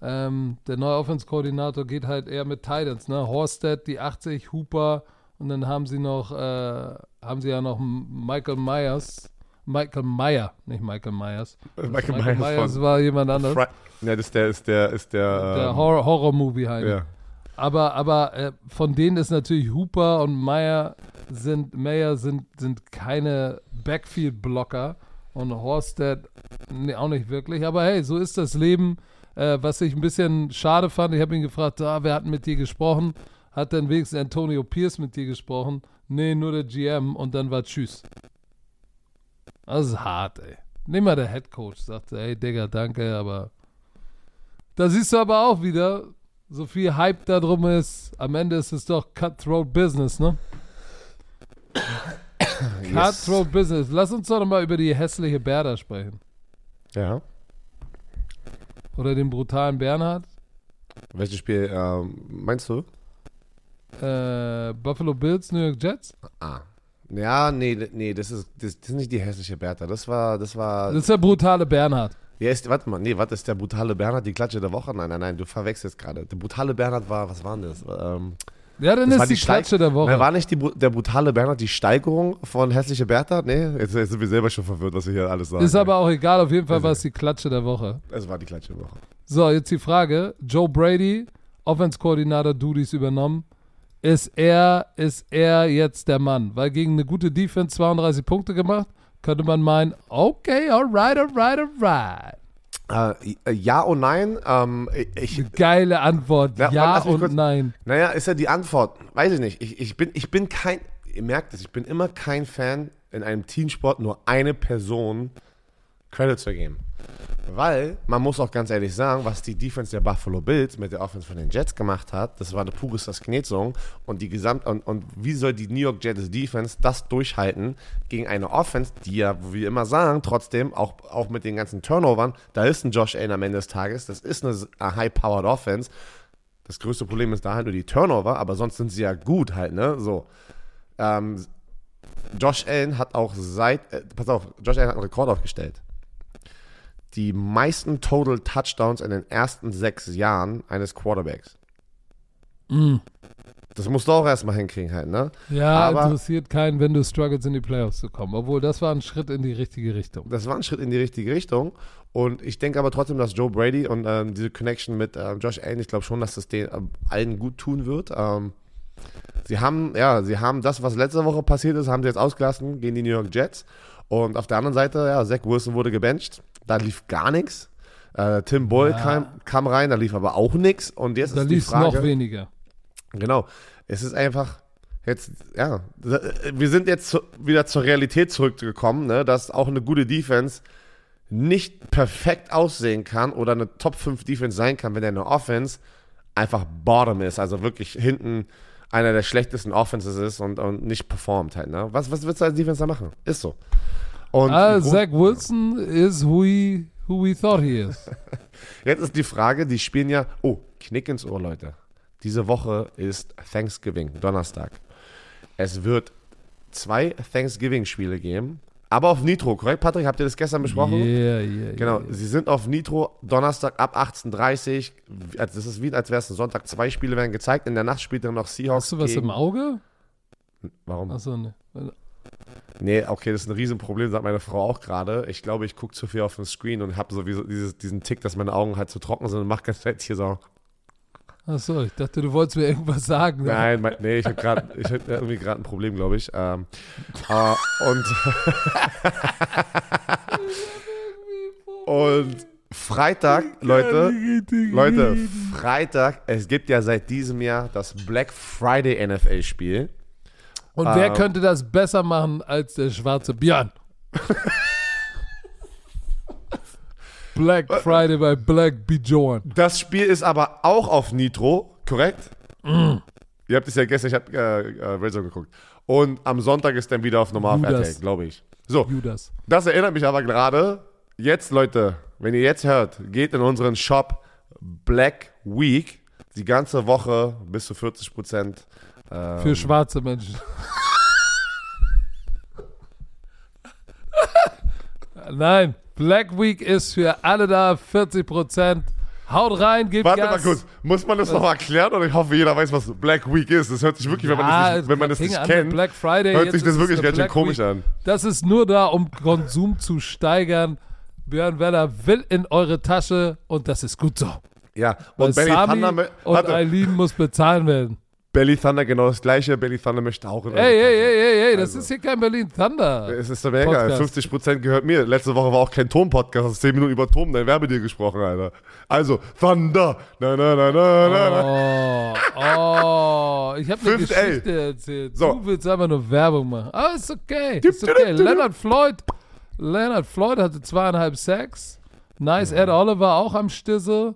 Ähm, der neue Offense-Koordinator geht halt eher mit Titans, ne? Horsted, die 80, Hooper und dann haben sie noch, äh, haben sie ja noch Michael Myers. Michael Meyer, nicht Michael Myers. Michael, Michael Myers von war jemand anderes. Fri ja, das ist der, ist der, ist der, Der ähm, Horror- Horror-Movie halt. ja. Aber, aber äh, von denen ist natürlich Hooper und Meyer sind, Meyer sind, sind keine Backfield-Blocker und Horsted nee, auch nicht wirklich. Aber hey, so ist das Leben. Äh, was ich ein bisschen schade fand, ich habe ihn gefragt, ah, wer hat mit dir gesprochen? Hat dann wenigstens Antonio Pierce mit dir gesprochen? Nee, nur der GM und dann war Tschüss. Das ist hart, ey. Nimm mal der Head Coach, sagte, ey Digga, danke, aber da siehst du aber auch wieder, so viel Hype da drum ist, am Ende ist es doch Cutthroat Business, ne? Yes. Cutthroat Business. Lass uns doch noch mal über die hässliche Berda sprechen. Ja. Oder den brutalen Bernhard. Welches Spiel ähm, meinst du? Äh, Buffalo Bills, New York Jets. Ah. Ja, nee, nee, das ist, das, das ist nicht die hässliche Bertha. Das war, das war. Das ist der brutale Bernhard. Ja, ist, warte mal, nee, was ist der brutale Bernhard? Die Klatsche der Woche? Nein, nein, nein, du verwechselst gerade. Der brutale Bernhard war, was war denn das? Ähm, Ja, dann ist die Steig- Klatsche der Woche. Nein, war nicht die, der brutale Bernhard die Steigerung von hässliche Bertha? Nee, jetzt, jetzt sind wir selber schon verwirrt, was wir hier alles sagen. ist aber auch egal, auf jeden Fall Also- war es die Klatsche der Woche. Es war die Klatsche der Woche. So, jetzt die Frage. Joe Brady, Offense-Koordinator Duties übernommen. Ist er, ist er jetzt der Mann? Weil gegen eine gute Defense 32 Punkte gemacht, könnte man meinen, okay, alright, alright, alright. Äh, ja und nein. Ähm, ich, geile Antwort. Ja, Ja, und kurz- nein. Naja, ist ja die Antwort. Weiß ich nicht. Ich, ich, bin, ich bin kein, ihr merkt es, ich bin immer kein Fan, in einem Teamsport nur eine Person Credit zu geben. Weil, man muss auch ganz ehrlich sagen, was die Defense der Buffalo Bills mit der Offense von den Jets gemacht hat, das war eine pure Sknetzung und die Gesamt und, und wie soll die New York Jets Defense das durchhalten gegen eine Offense, die ja, wie wir immer sagen, trotzdem auch, auch mit den ganzen Turnovern, da ist ein Josh Allen am Ende des Tages, das ist eine, high-powered Offense. Das größte Problem ist da halt nur die Turnover, aber sonst sind sie ja gut halt, ne? So. Ähm, Josh Allen hat auch seit, äh, pass auf, Josh Allen hat einen Rekord aufgestellt. Die meisten Total Touchdowns in den ersten sechs Jahren eines Quarterbacks. Mm. Das musst du auch erstmal hinkriegen halt, ne? Ja, Aber- interessiert keinen, wenn du struggles in die Playoffs zu kommen. Obwohl, das war ein Schritt in die richtige Richtung. Das war ein Schritt in die richtige Richtung. Und ich denke aber trotzdem, dass Joe Brady und ähm, diese Connection mit ähm, Josh Allen, ich glaube schon, dass das den ähm, allen gut tun wird. Ähm, sie haben, ja, sie haben das, was letzte Woche passiert ist, haben sie jetzt ausgelassen gegen die New York Jets. Und auf der anderen Seite, ja, Zach Wilson wurde gebencht. Da lief gar nichts. Äh, Tim Boyle Ja. kam, kam rein, da lief aber auch nichts. Und jetzt Da ist die Frage. noch weniger. Genau. Es ist einfach jetzt, ja, wir sind jetzt wieder zur Realität zurückgekommen, ne, dass auch eine gute Defense nicht perfekt aussehen kann oder eine Top 5 Defense sein kann, wenn deine Offense einfach bottom ist, also wirklich hinten einer der schlechtesten Offenses ist und, und nicht performt halt. Ne? Was, was willst du als Defense da machen? Ist so. Und Ah, Zach Wilson is who we, who we thought he is. Jetzt ist die Frage, die spielen ja. Oh, Knick ins Ohr, Leute. Diese Woche ist Thanksgiving, Donnerstag. Es wird zwei Thanksgiving-Spiele geben, aber auf Nitro, korrekt, Patrick? Habt ihr das gestern besprochen? Yeah, yeah, Genau, yeah. sie sind auf Nitro Donnerstag ab 18.30 Uhr. Also Das ist wie, als wäre es ein Sonntag. Zwei Spiele werden gezeigt. In der Nacht spielt dann noch Seahawks. Hast du was im Auge? Warum? Achso, ne. Nee, okay, das ist ein Riesenproblem, sagt meine Frau auch gerade. Ich glaube, ich gucke zu viel auf den Screen und habe sowieso dieses, diesen Tick, dass meine Augen halt zu trocken sind und mache ganz Zeit hier so. Achso, ich dachte, du wolltest mir irgendwas sagen. ne? Nein, mein, nee, ich habe gerade, ich hab irgendwie gerade ein Problem, glaube ich. Ähm, äh, und und Freitag, Leute, Leute, Freitag, es gibt ja seit diesem Jahr das Black Friday NFL-Spiel. Und wer Ähm. könnte das besser machen als der schwarze Björn? Black Friday bei Black Bjorn. Das Spiel ist aber auch auf Nitro, korrekt? Mm. Ihr habt es ja gestern, ich habe äh, äh, Zone geguckt. Und am Sonntag ist dann wieder auf normal auf Judas. RTL, glaube ich. So, Judas. das erinnert mich aber gerade. Jetzt, Leute, wenn ihr jetzt hört, geht in unseren Shop Black Week. Die ganze Woche bis zu 40 Prozent. Ähm, Für schwarze Menschen. Nein, Black Week ist für alle da 40%. Haut rein, gebt Warte Gas. mal kurz, muss man das noch erklären oder ich hoffe, jeder weiß, was Black Week ist. Das hört sich wirklich, wenn man das nicht, wenn man das nicht kennt, Black Friday, hört sich das wirklich ganz schön komisch Week. an. Das ist nur da, um Konsum zu steigern. Björn Weller will in eure Tasche und das ist gut so. Ja, Weil und Belly Sami Thunder, mö- und Eileen muss bezahlen werden. Belly Thunder genau das gleiche. Belly Thunder möchte auch in Ey, ey, ey, ey, ey, das Also. ist hier kein Berlin Thunder. Es ist doch egal, Podcast. 50% gehört mir. Letzte Woche war auch kein Tom-Podcast, hast 10 Minuten über Tom, dein Werbedeal gesprochen, Alter. Also, Thunder, na, na, na, na, na. Oh, oh, ich habe eine. Geschichte erzählt. So. Du willst einfach nur Werbung machen. Aber ist okay, ist okay. Leonard Floyd, Leonard Floyd hatte zweieinhalb Sacks. Nice, Ed Oliver auch am Stissel.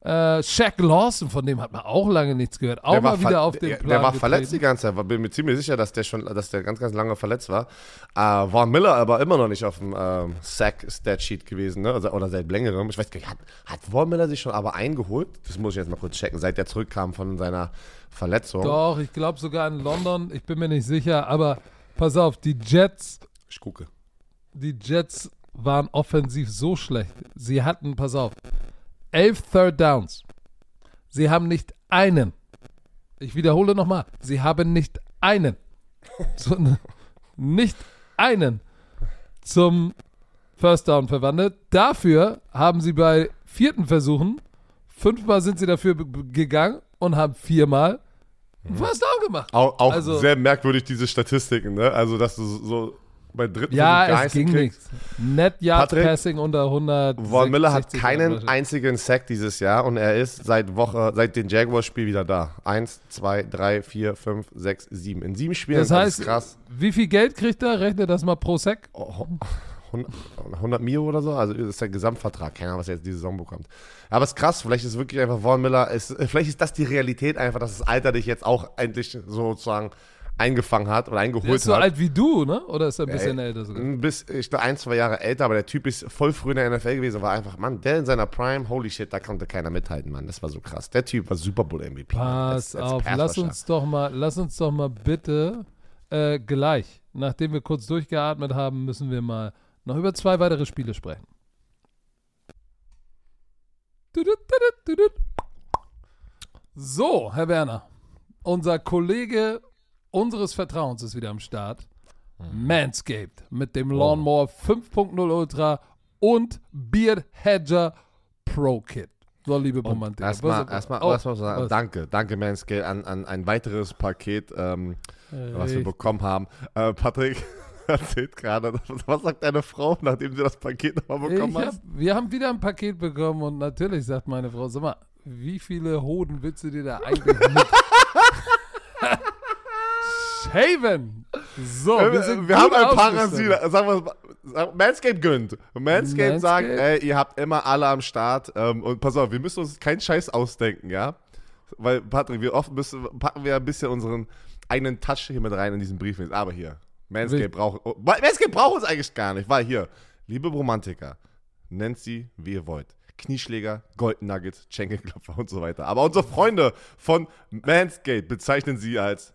Äh, Shaq Lawson, von dem hat man auch lange nichts gehört. Auch Der war mal wieder auf der, Plan Der war getreten. verletzt die ganze Zeit. War- Bin mir ziemlich sicher, dass der schon, dass der ganz, ganz lange verletzt war. Äh, Von Miller aber immer noch nicht auf dem ähm, Sack-Stat-Sheet gewesen, ne? Also, oder seit längerem. Ich weiß gar nicht, hat, hat Von Miller sich schon aber eingeholt? Das muss ich jetzt mal kurz checken, seit er zurückkam von seiner Verletzung. Doch, ich glaube sogar in London. Ich bin mir nicht sicher, aber pass auf, die Jets Ich gucke. die Jets waren offensiv so schlecht. Sie hatten, pass auf, elf Third Downs. Sie haben nicht einen. Ich wiederhole nochmal. Sie haben nicht einen. Ne, nicht einen zum First Down verwandelt. Dafür haben sie bei vierten Versuchen, fünfmal sind sie dafür gegangen und haben viermal einen First Down gemacht. Auch, auch Also- sehr merkwürdig, diese Statistiken, ne? Also, dass du so bei dritten Ja, Versuch es ging nichts. Net Yard Patrick, Passing unter 100. Von Miller hat 60 keinen einzigen Sack dieses Jahr und er ist seit Woche, seit dem Jaguars-Spiel wieder da. Eins, zwei, drei, vier, fünf, sechs, sieben. In sieben Spielen. Das heißt, ist krass. wie viel Geld kriegt er? Rechne das mal pro Sack. Oh, 100, 100 Mio oder so, also das ist der Gesamtvertrag, keine Ahnung, was er jetzt diese Saison bekommt. Aber es ist krass, vielleicht ist wirklich einfach Von Miller, ist, vielleicht ist das die Realität einfach, dass das Alter dich jetzt auch endlich sozusagen eingefangen hat oder Der eingeholt ist so hat. alt wie du, ne? Oder ist er ein bisschen Ey, älter sogar? Bis, ich glaube, ein, zwei Jahre älter, aber der Typ ist voll früh in der NFL gewesen, war einfach, Mann, der in seiner Prime, holy shit, da konnte keiner mithalten, Mann. Das war so krass. Der Typ war Super Bowl MVP. Pass als- als auf, lass uns doch mal, lass uns doch mal bitte äh, gleich, nachdem wir kurz durchgeatmet haben, müssen wir mal noch über zwei weitere Spiele sprechen. So, Herr Werner, unser Kollege unseres Vertrauens ist wieder am Start. Manscaped mit dem Lawnmower 5.0 Ultra und Beard Hedger Pro Kit. So, liebe Romantik. Erstmal, erstmal, Oh, erstmal sagen, was? danke, danke Manscale an, an ein weiteres Paket, ähm, was wir bekommen haben. Äh, Patrick erzählt gerade, was sagt deine Frau, nachdem sie das Paket nochmal bekommen hat? hab, wir haben wieder ein Paket bekommen und natürlich sagt meine Frau, sag mal, wie viele Hoden willst du dir da eigentlich mit shaven? So, wir, sind wir haben ein. Rasierer. Sagen wir, Manscaped gönnt. Manscaped sagt, Manscaped? ey, ihr habt immer alle am Start. Ähm, und pass auf, wir müssen uns keinen Scheiß ausdenken, ja? weil Patrick, wir oft müssen, packen wir ein bisschen unseren eigenen Touch hier mit rein in diesen Brief. Aber hier, Manscape braucht, oh, Manscape braucht uns eigentlich gar nicht, weil hier, liebe Romantiker, nennt sie, wie ihr wollt. Knieschläger, Golden Nuggets, Schenkelklopfer und so weiter. Aber unsere Freunde von Manscaped bezeichnen sie als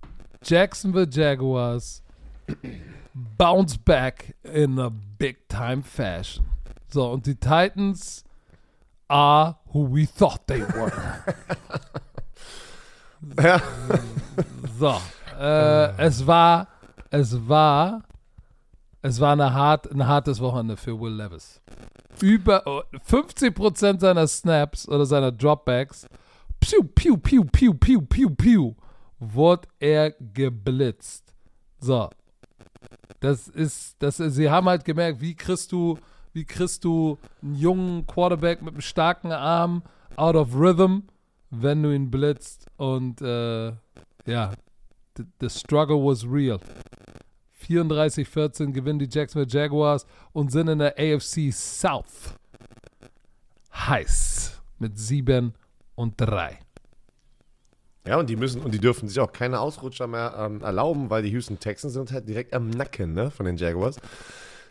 Jacksonville Jaguars bounce back in a big time fashion. So, und die Titans are who we thought they were. ja. So, äh, es war, es war, es war eine hart, ein hartes Wochenende für Will Levis. Über 50% seiner Snaps oder seiner Dropbacks, piu, piu, piu, piu, piu, piu, piu, wurde er geblitzt. So. Das ist, das ist, sie haben halt gemerkt, wie kriegst du, wie kriegst du einen jungen Quarterback mit einem starken Arm out of rhythm, wenn du ihn blitzt. Und äh, ja, the, the struggle was real. 34-14 gewinnen die Jacksonville Jaguars und sind in der AFC South heiß mit 7 und 3. Ja, und die müssen und die dürfen sich auch keine Ausrutscher mehr ähm, erlauben, weil die Houston Texans sind halt direkt am Nacken, ne, von den Jaguars.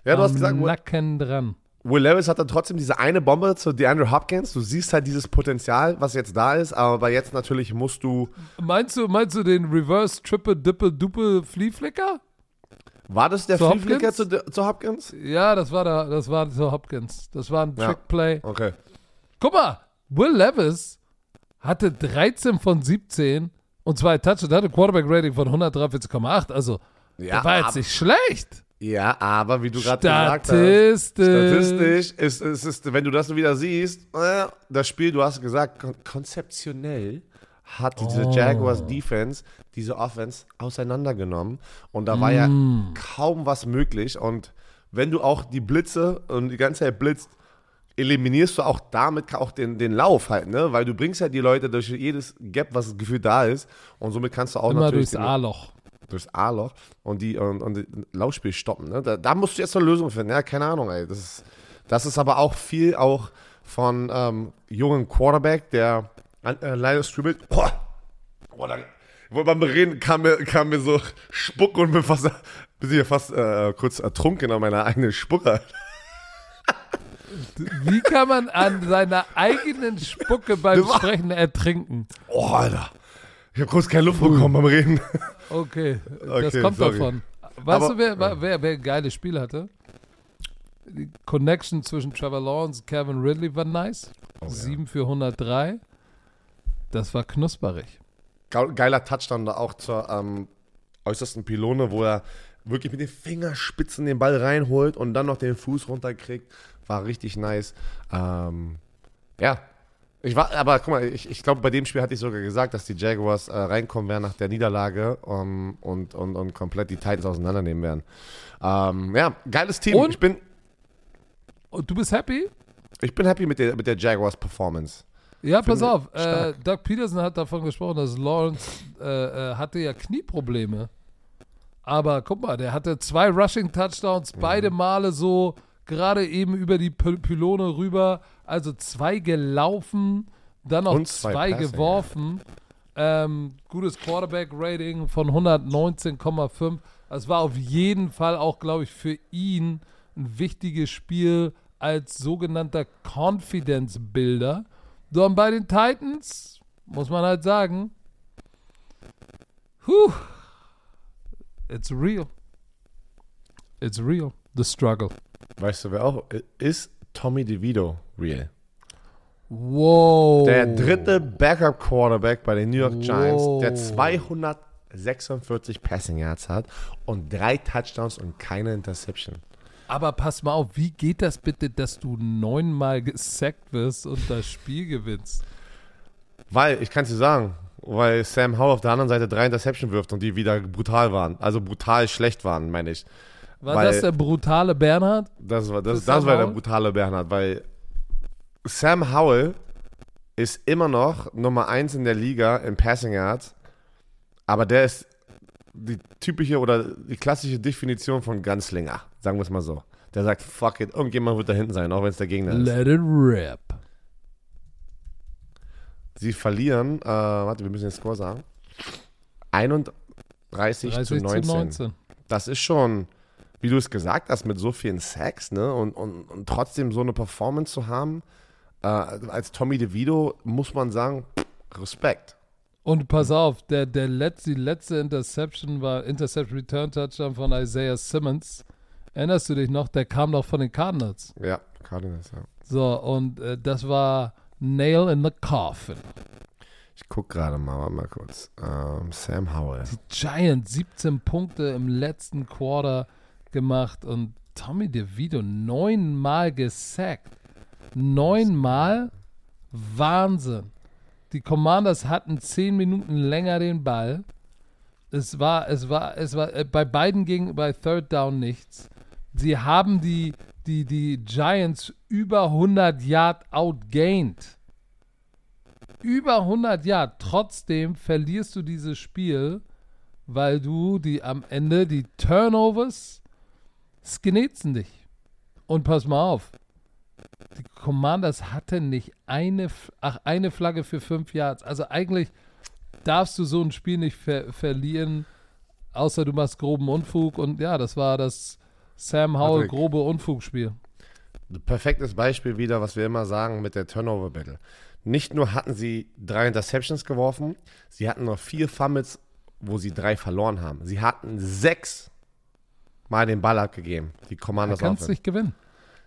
Ja, du am hast gesagt, Nacken dran. Will Levis hat dann trotzdem diese eine Bombe zu DeAndre Hopkins. Du siehst halt dieses Potenzial, was jetzt da ist, aber jetzt natürlich musst du. Meinst du, meinst du den Reverse Triple Dippe Duppe Flea Flicker? War das der Flea Flicker zu, zu, Hopkins? Ja, das war der, das war zu Hopkins. Das war ein ja. Trick Play. Okay. Guck mal, Will Levis hatte 13 von 17 und zwei Touchdowns, hatte Quarterback-Rating von 143,8. Also, ja, der war jetzt nicht schlecht. Ja, aber wie du gerade gesagt hast, statistisch ist, ist, ist, wenn du das wieder siehst, äh, das Spiel, du hast gesagt, konzeptionell hat diese oh. Jaguars Defense diese Offense auseinandergenommen und da war mm. ja kaum was möglich und wenn du auch die Blitze und die ganze Zeit blitzt, eliminierst du auch damit auch den, den Lauf halt, ne? Weil du bringst ja die Leute durch jedes Gap, was gefühlt da ist. Und somit kannst du auch Immer natürlich durchs A-Loch. durchs A-Loch und die und, und Laufspiel stoppen. Ne? Da, da musst du jetzt eine Lösung finden. Ja, keine Ahnung, ey. Das ist, das ist aber auch viel auch von ähm, jungen Quarterback, der äh, leider stribbelt. Boah, boah, dann, wo beim Reden kam mir, kam mir so Spuck und bin fast, bin ich fast äh, kurz ertrunken an meiner eigenen Spucke. Wie kann man an seiner eigenen Spucke beim Sprechen ertrinken? Oh, Alter. Ich habe kurz keine Luft bekommen beim Reden. Okay, das Okay, kommt sorry. davon. Weißt Aber- du, wer, wer, wer, wer ein geiles Spiel hatte? Die Connection zwischen Trevor Lawrence und Kevin Ridley war nice. Oh, ja. 7 für 103. Das war knusperig. Ge- Geiler Touchdown da auch zur ähm, äußersten Pylone, wo er wirklich mit den Fingerspitzen den Ball reinholt und dann noch den Fuß runterkriegt. War richtig nice. Ähm, ja. Ich war, aber guck mal, ich, ich glaube, bei dem Spiel hatte ich sogar gesagt, dass die Jaguars äh, reinkommen werden nach der Niederlage ähm, und, und, und komplett die Titans auseinandernehmen werden. Ähm, ja, geiles Team. Und? Ich bin, Und du bist happy? ich bin happy mit der, mit der Jaguars Performance. Ja, pass Finde auf. Äh. Doug Peterson hat davon gesprochen, dass Lawrence äh, äh, hatte ja Knieprobleme. Aber guck mal, der hatte zwei Rushing Touchdowns, Mhm. beide Male so gerade eben über die Py Pylone rüber. Also zwei gelaufen, dann noch Und zwei zwei, Passing, geworfen. Ähm, gutes Quarterback-Rating von 119,5. Es war auf jeden Fall auch, glaube ich, für ihn ein wichtiges Spiel als sogenannter Confidence-Builder. So, und bei den Titans muss man halt sagen, Whew, it's real. It's real. The struggle. Weißt du, wer auch ist? Tommy DeVito real. Wow. Der dritte Backup-Quarterback bei den New York Giants, der Wow. 246 Passing Yards hat und drei Touchdowns und keine Interception. Aber pass mal auf, wie geht das bitte, dass du neunmal gesackt wirst und das Spiel gewinnst? Weil, ich kann es dir sagen, weil Sam Howell auf der anderen Seite drei Interception wirft und die wieder brutal waren. Also brutal schlecht waren, meine ich. War Weil- das der brutale Bernhard? Das war, das, das war der brutale Bernhard, weil Sam Howell ist immer noch Nummer 1 in der Liga in Passing Yards, aber der ist die typische oder die klassische Definition von Gunslinger, sagen wir es mal so. Der sagt, fuck it, irgendjemand wird da hinten sein, auch wenn es der Gegner ist. Let it rip. Sie verlieren, äh, warte, wir müssen den Score sagen, 31 30 zu 19. zu 19. Das ist schon, wie du es gesagt hast, mit so vielen Sacks, ne? Und, und, und trotzdem so eine Performance zu haben, äh, als Tommy DeVito, muss man sagen, Respekt. Und pass auf, der, der letzte, die letzte Interception war Interception Return Touchdown von Isaiah Simmons. Erinnerst du dich noch? Der kam doch von den Cardinals. Ja, Cardinals, ja. So, und äh, das war Nail in the Coffin. Ich guck gerade mal, mal kurz. Ähm, Sam Howell. Giants 17 Punkte im letzten Quarter gemacht und Tommy DeVito neunmal gesackt. Neunmal? Wahnsinn. Die Commanders hatten zehn Minuten länger den Ball. Es war, es war, es war, äh, bei beiden ging bei Third Down nichts. Sie haben die, die, die Giants über 100 Yard outgained. Über 100 Yard. Trotzdem verlierst du dieses Spiel, weil du die am Ende die Turnovers sknetzen dich. Und pass mal auf. Die Commanders hatten nicht eine, ach, eine Flagge für fünf Yards. Also eigentlich darfst du so ein Spiel nicht ver verlieren, außer du machst groben Unfug. Und ja, das war das Sam Howell Patrick. grobe Unfugspiel. Perfektes Beispiel wieder, was wir immer sagen mit der Turnover Battle. Nicht nur hatten sie drei Interceptions geworfen, sie hatten noch vier Fumbles, wo sie drei verloren haben. Sie hatten sechs Mal den Ball abgegeben, die Da Commanders kannst du Offense. nicht gewinnen.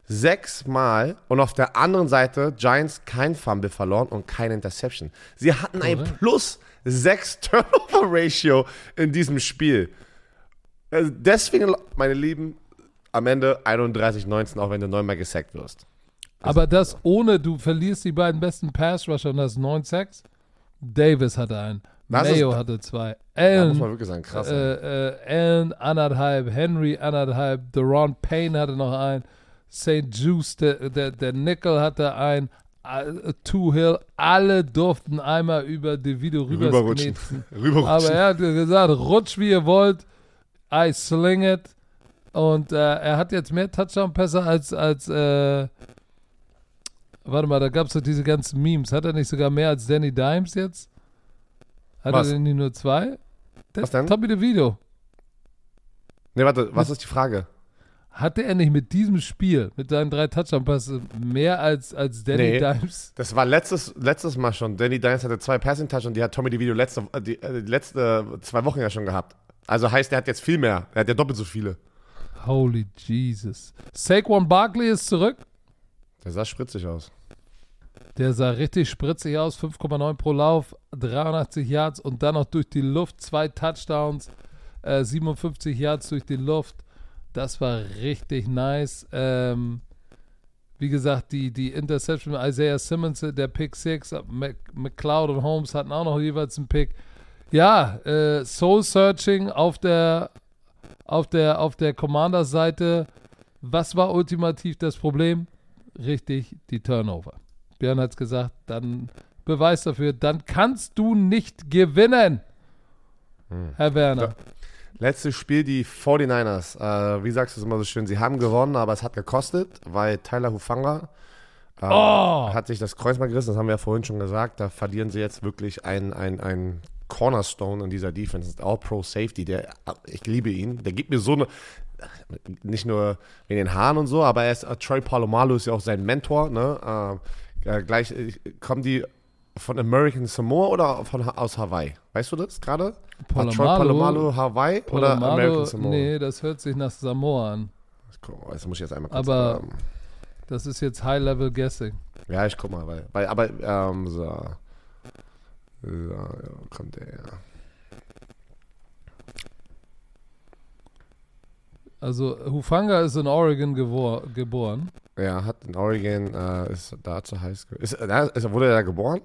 Sechsmal und auf der anderen Seite Giants kein Fumble verloren und keine Interception. Sie hatten ein Korrekt. plus sechs Turnover Ratio in diesem Spiel. Also deswegen, meine Lieben, am Ende 31-19, auch wenn du neunmal gesackt wirst. Aber das ohne, du verlierst die beiden besten Pass-Rusher und das 9 Sacks. Davis hatte einen. Mayo hatte zwei. Allen, muss man wirklich sagen, krass. äh, äh, Allen anderthalb, Henry anderthalb, Deron Payne hatte noch einen, St. Juice, der, der, der Nickel hatte einen, äh, Two Hill, alle durften einmal über DeVito Rüberrutschen. rübersknetzen. Rüberrutschen. Aber er hat gesagt, rutscht wie ihr wollt, I sling it. Und äh, er hat jetzt mehr Touchdown-Pässe als, als äh, warte mal, da gab es doch diese ganzen Memes. Hat er nicht sogar mehr als Danny Dimes jetzt? Hat Was? er denn nicht nur zwei? Der Was denn? Tommy DeVito. nee, warte, was ist die Frage? Hatte er nicht mit diesem Spiel, mit seinen drei Touchdown-Pässen, mehr als, als Danny Nee. Dimes? Das war letztes, letztes Mal schon. Danny Dimes hatte zwei Passing Touch und die hat Tommy DeVito letzte, äh, die, äh, die letzte zwei Wochen ja schon gehabt. Also heißt, er hat jetzt viel mehr. Er hat ja doppelt so viele. Holy Jesus. Saquon Barkley ist zurück. Der sah spritzig aus. Der sah richtig spritzig aus, 5,9 pro Lauf, 83 Yards und dann noch durch die Luft, zwei Touchdowns, äh, 57 Yards durch die Luft. Das war richtig nice. Ähm, wie gesagt, die, die Interception Isaiah Simmons, der Pick 6, Mc, McLeod und Holmes hatten auch noch jeweils einen Pick. Ja, äh, Soul Searching auf der, auf der, auf der Commander-Seite. Was war ultimativ das Problem? Richtig, die Turnover. Björn hat es gesagt, dann Beweis dafür, dann kannst du nicht gewinnen. Herr Werner. Letztes Spiel, die 49ers. Äh, wie sagst du es immer so schön? Sie haben gewonnen, aber es hat gekostet, weil Tyler Hufanga äh, Oh! hat sich das Kreuzband gerissen. Das haben wir ja vorhin schon gesagt. Da verlieren sie jetzt wirklich ein, ein, ein Cornerstone in dieser Defense. Das ist All-Pro Safety. Der, ich liebe ihn. Der gibt mir so eine. Nicht nur wegen den Haaren und so, aber er ist, äh, Troy Palomalo ist ja auch sein Mentor. Ne? Äh, äh, gleich äh, kommen die von American Samoa oder von, aus Hawaii? Weißt du das gerade? War Troy Palomalo Hawaii oder American Palomalo, Samoa? nee, das hört sich nach Samoa an. Das muss ich jetzt einmal kurz Aber- ähm, Das ist jetzt High-Level Guessing. Ja, ich guck mal, weil, weil aber ähm, so. So, ja, kommt der, ja. Also Hufanga ist in Oregon geboren. Ja, hat in Oregon, äh, ist da zur Highschool. Ist, äh, ist, wurde er da geboren?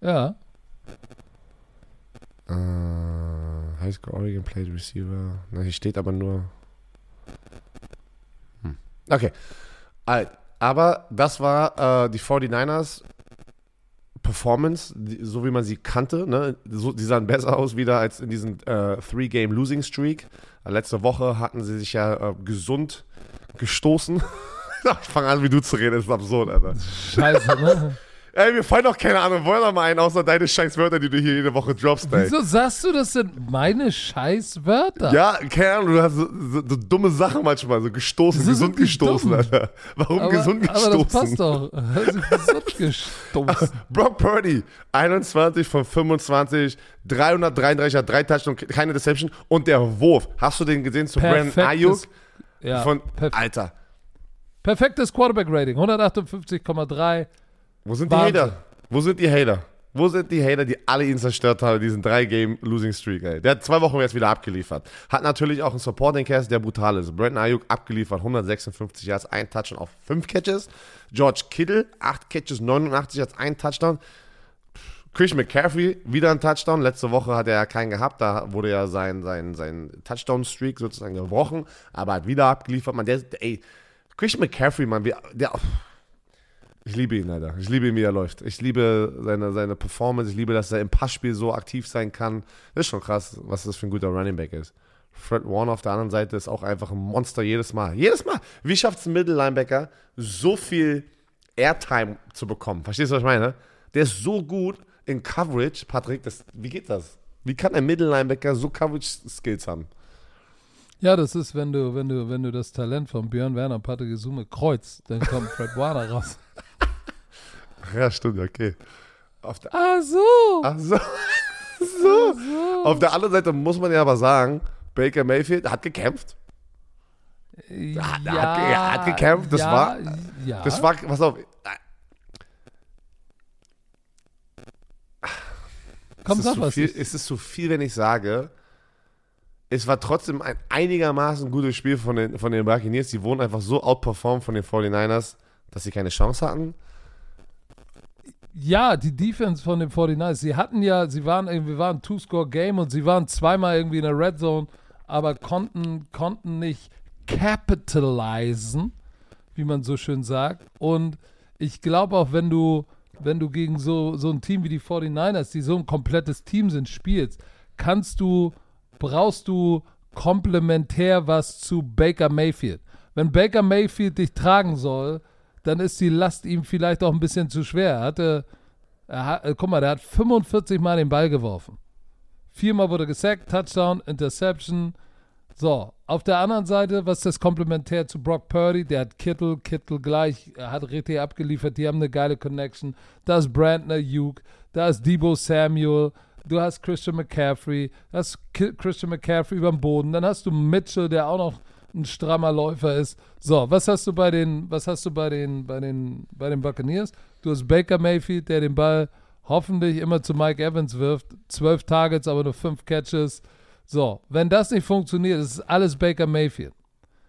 Ja. Äh, Highschool Oregon played Receiver. Na, hier steht aber nur. Hm. Okay. Aber das war äh, die 49ers Performance, die, so wie man sie kannte. Ne? So, die sahen besser aus wieder als in diesem äh, Three-Game-Losing-Streak. Letzte Woche hatten sie sich ja äh, gesund gestoßen. ich fange an, wie du zu reden, das ist absurd, Alter. Scheiße, ne? Ey, mir fallen doch keine Ahnung, wollen doch mal einen außer deine scheiß Wörter, die du hier jede Woche droppst, ey. Wieso sagst du, das sind meine scheiß Wörter? Ja, keine Ahnung, du hast so, so, so dumme Sachen manchmal, so gestoßen, Wieso gesund gestoßen, dumm? Alter. Warum aber, gesund aber das passt gestoßen? doch. Also gesund gestoßen. Brock Purdy, 21 von 25, 333 hat drei Touchdowns, keine Deception und der Wurf. Hast du den gesehen zu Brandon Ayuk? Perfektes, ja, Von, Alter, perfektes Quarterback-Rating. 158,3. Wo sind die Wahnsinn. Hater? Wo sind die Hater? Wo sind die Hater, die alle ihn zerstört haben, diesen drei Game Losing Streak, ey? Der hat zwei Wochen jetzt wieder abgeliefert. Hat natürlich auch einen Supporting Cast, der brutal ist. Brandon Ayuk abgeliefert, 156 Yards, ein Touchdown auf fünf Catches. George Kittle, acht Catches, 89 Yards, ein Touchdown. Christian McCaffrey, wieder ein Touchdown. Letzte Woche hat er ja keinen gehabt. Da wurde ja sein, sein, sein Touchdown-Streak sozusagen gebrochen. Aber hat wieder abgeliefert. Man, der, ey, Christian McCaffrey, man, der ich liebe ihn, Alter. Ich liebe ihn, wie er läuft. Ich liebe seine, seine Performance. Ich liebe, dass er im Passspiel so aktiv sein kann. Das ist schon krass, was das für ein guter Running Back ist. Fred Warner auf der anderen Seite ist auch einfach ein Monster jedes Mal. Jedes Mal. Wie schafft es ein Middle-Linebacker, so viel Airtime zu bekommen? Verstehst du, was ich meine? Der ist so gut in Coverage, Patrick. Das, wie geht das? Wie kann ein Middle-Linebacker so Coverage-Skills haben? Ja, das ist, wenn du, wenn du, wenn du das Talent von Björn Werner und Patrick Gesume kreuzt, dann kommt Fred Warner raus. Ja, stimmt, okay. Auf der, Ah, so. ach so. so. Auf der anderen Seite muss man ja aber sagen, Baker Mayfield hat gekämpft. Ja, hat- er hat gekämpft, das ja, war- Ja. Das war, pass auf, Komm, ist, es was. viel, ist es zu viel, wenn ich sage, es war trotzdem ein einigermaßen gutes Spiel von den, von den Buccaneers. Die wurden einfach so outperformed von den 49ers, dass sie keine Chance hatten. Ja, die Defense von den 49ers, sie hatten ja, sie waren irgendwie, waren Two-Score-Game und sie waren zweimal irgendwie in der Red Zone, aber konnten, konnten nicht capitalisen, wie man so schön sagt. Und ich glaube auch, wenn du, wenn du gegen so, so ein Team wie die 49ers, die so ein komplettes Team sind, spielst, kannst du, brauchst du komplementär was zu Baker Mayfield. Wenn Baker Mayfield dich tragen soll, dann ist die Last ihm vielleicht auch ein bisschen zu schwer. Er hatte, er hat, äh, guck mal, der hat 45 Mal den Ball geworfen. Viermal wurde gesackt, Touchdown, Interception. So, auf der anderen Seite, was ist das Komplementär zu Brock Purdy? Der hat Kittel, Kittel gleich, hat richtig abgeliefert, die haben eine geile Connection. Da ist Brandner Hugh, da ist Debo Samuel, du hast Christian McCaffrey, du hast Christian McCaffrey über dem Boden, dann hast du Mitchell, der auch noch ein strammer Läufer ist. So, was hast du bei den, was hast du bei den, bei den, bei den Buccaneers? Du hast Baker Mayfield, der den Ball hoffentlich immer zu Mike Evans wirft. Zwölf Targets, aber nur fünf Catches. So, wenn das nicht funktioniert, ist alles Baker Mayfield.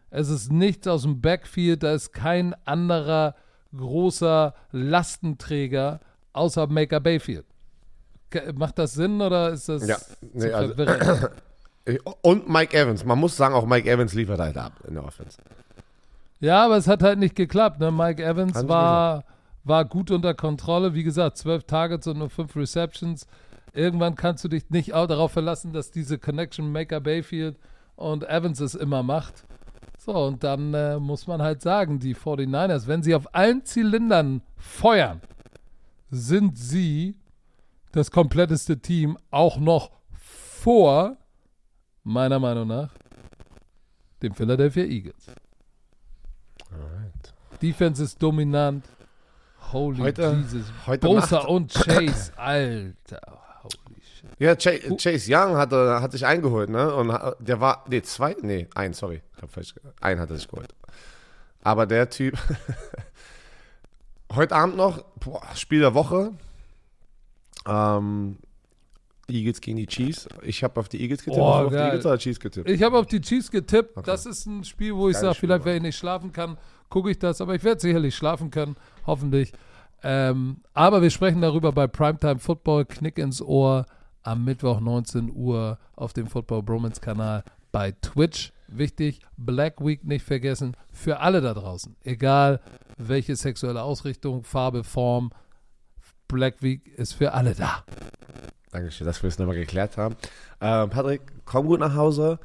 Es ist nichts aus dem Backfield, da ist kein anderer großer Lastenträger außer Baker Mayfield. Macht das Sinn oder ist das ja, nee, also, Und Mike Evans. Man muss sagen, auch Mike Evans liefert halt ab in der Offense. Ja, aber es hat halt nicht geklappt. Ne? Mike Evans war, war gut unter Kontrolle. Wie gesagt, zwölf Targets und nur fünf Receptions. Irgendwann kannst du dich nicht auch darauf verlassen, dass diese Connection Maker Bayfield und Evans es immer macht. So, und dann äh, muss man halt sagen, die 49ers, wenn sie auf allen Zylindern feuern, sind sie das kompletteste Team auch noch vor meiner Meinung nach, dem Philadelphia Eagles. Alright. Defense ist dominant. Holy heute, Jesus. Heute Bosa Nacht. und Chase, Alter. Holy shit. Ja, Chase, Chase Young hat, hat sich eingeholt, ne? Und der war, nee, zwei, nee, ein, sorry. Ein hat er sich geholt. Aber der Typ, heute Abend noch, boah, Spiel der Woche. Ähm, Eagles gegen die Chiefs. Ich habe auf die Eagles getippt. Oh, auf die Eagles oder Chiefs getippt? Ich habe auf die Chiefs getippt. Okay. Das ist ein Spiel, wo ich sage, vielleicht, wenn ich nicht schlafen kann, gucke ich das. Aber ich werde sicherlich schlafen können, hoffentlich. Ähm, aber wir sprechen darüber bei Primetime Football. Knick ins Ohr am Mittwoch 19 Uhr auf dem Football Bromance Kanal bei Twitch. Wichtig, Black Week nicht vergessen. Für alle da draußen. Egal welche sexuelle Ausrichtung, Farbe, Form. Black Week ist für alle da. Dankeschön, dass wir es nochmal geklärt haben. Ähm, Patrick, komm gut nach Hause.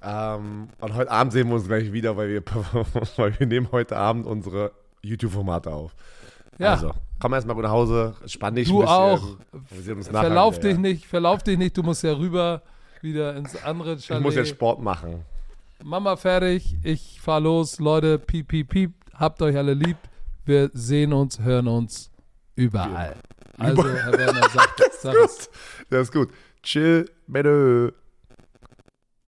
Ähm, und heute Abend sehen wir uns gleich wieder, weil wir, weil wir nehmen heute Abend unsere YouTube-Formate auf. Ja. Also, komm erstmal gut nach Hause, spann dich du ein bisschen. auch. Wir sehen uns verlauf dich ja. nicht, verlauf dich nicht, du musst ja rüber wieder ins andere Chalet. Ich muss jetzt Sport machen. Mama fertig, ich fahr los. Leute, piep, piep, piep. Habt euch alle lieb. Wir sehen uns, hören uns überall. Also, Herr Werner, sagt, das, ist gut. das ist gut. Chill, bitte.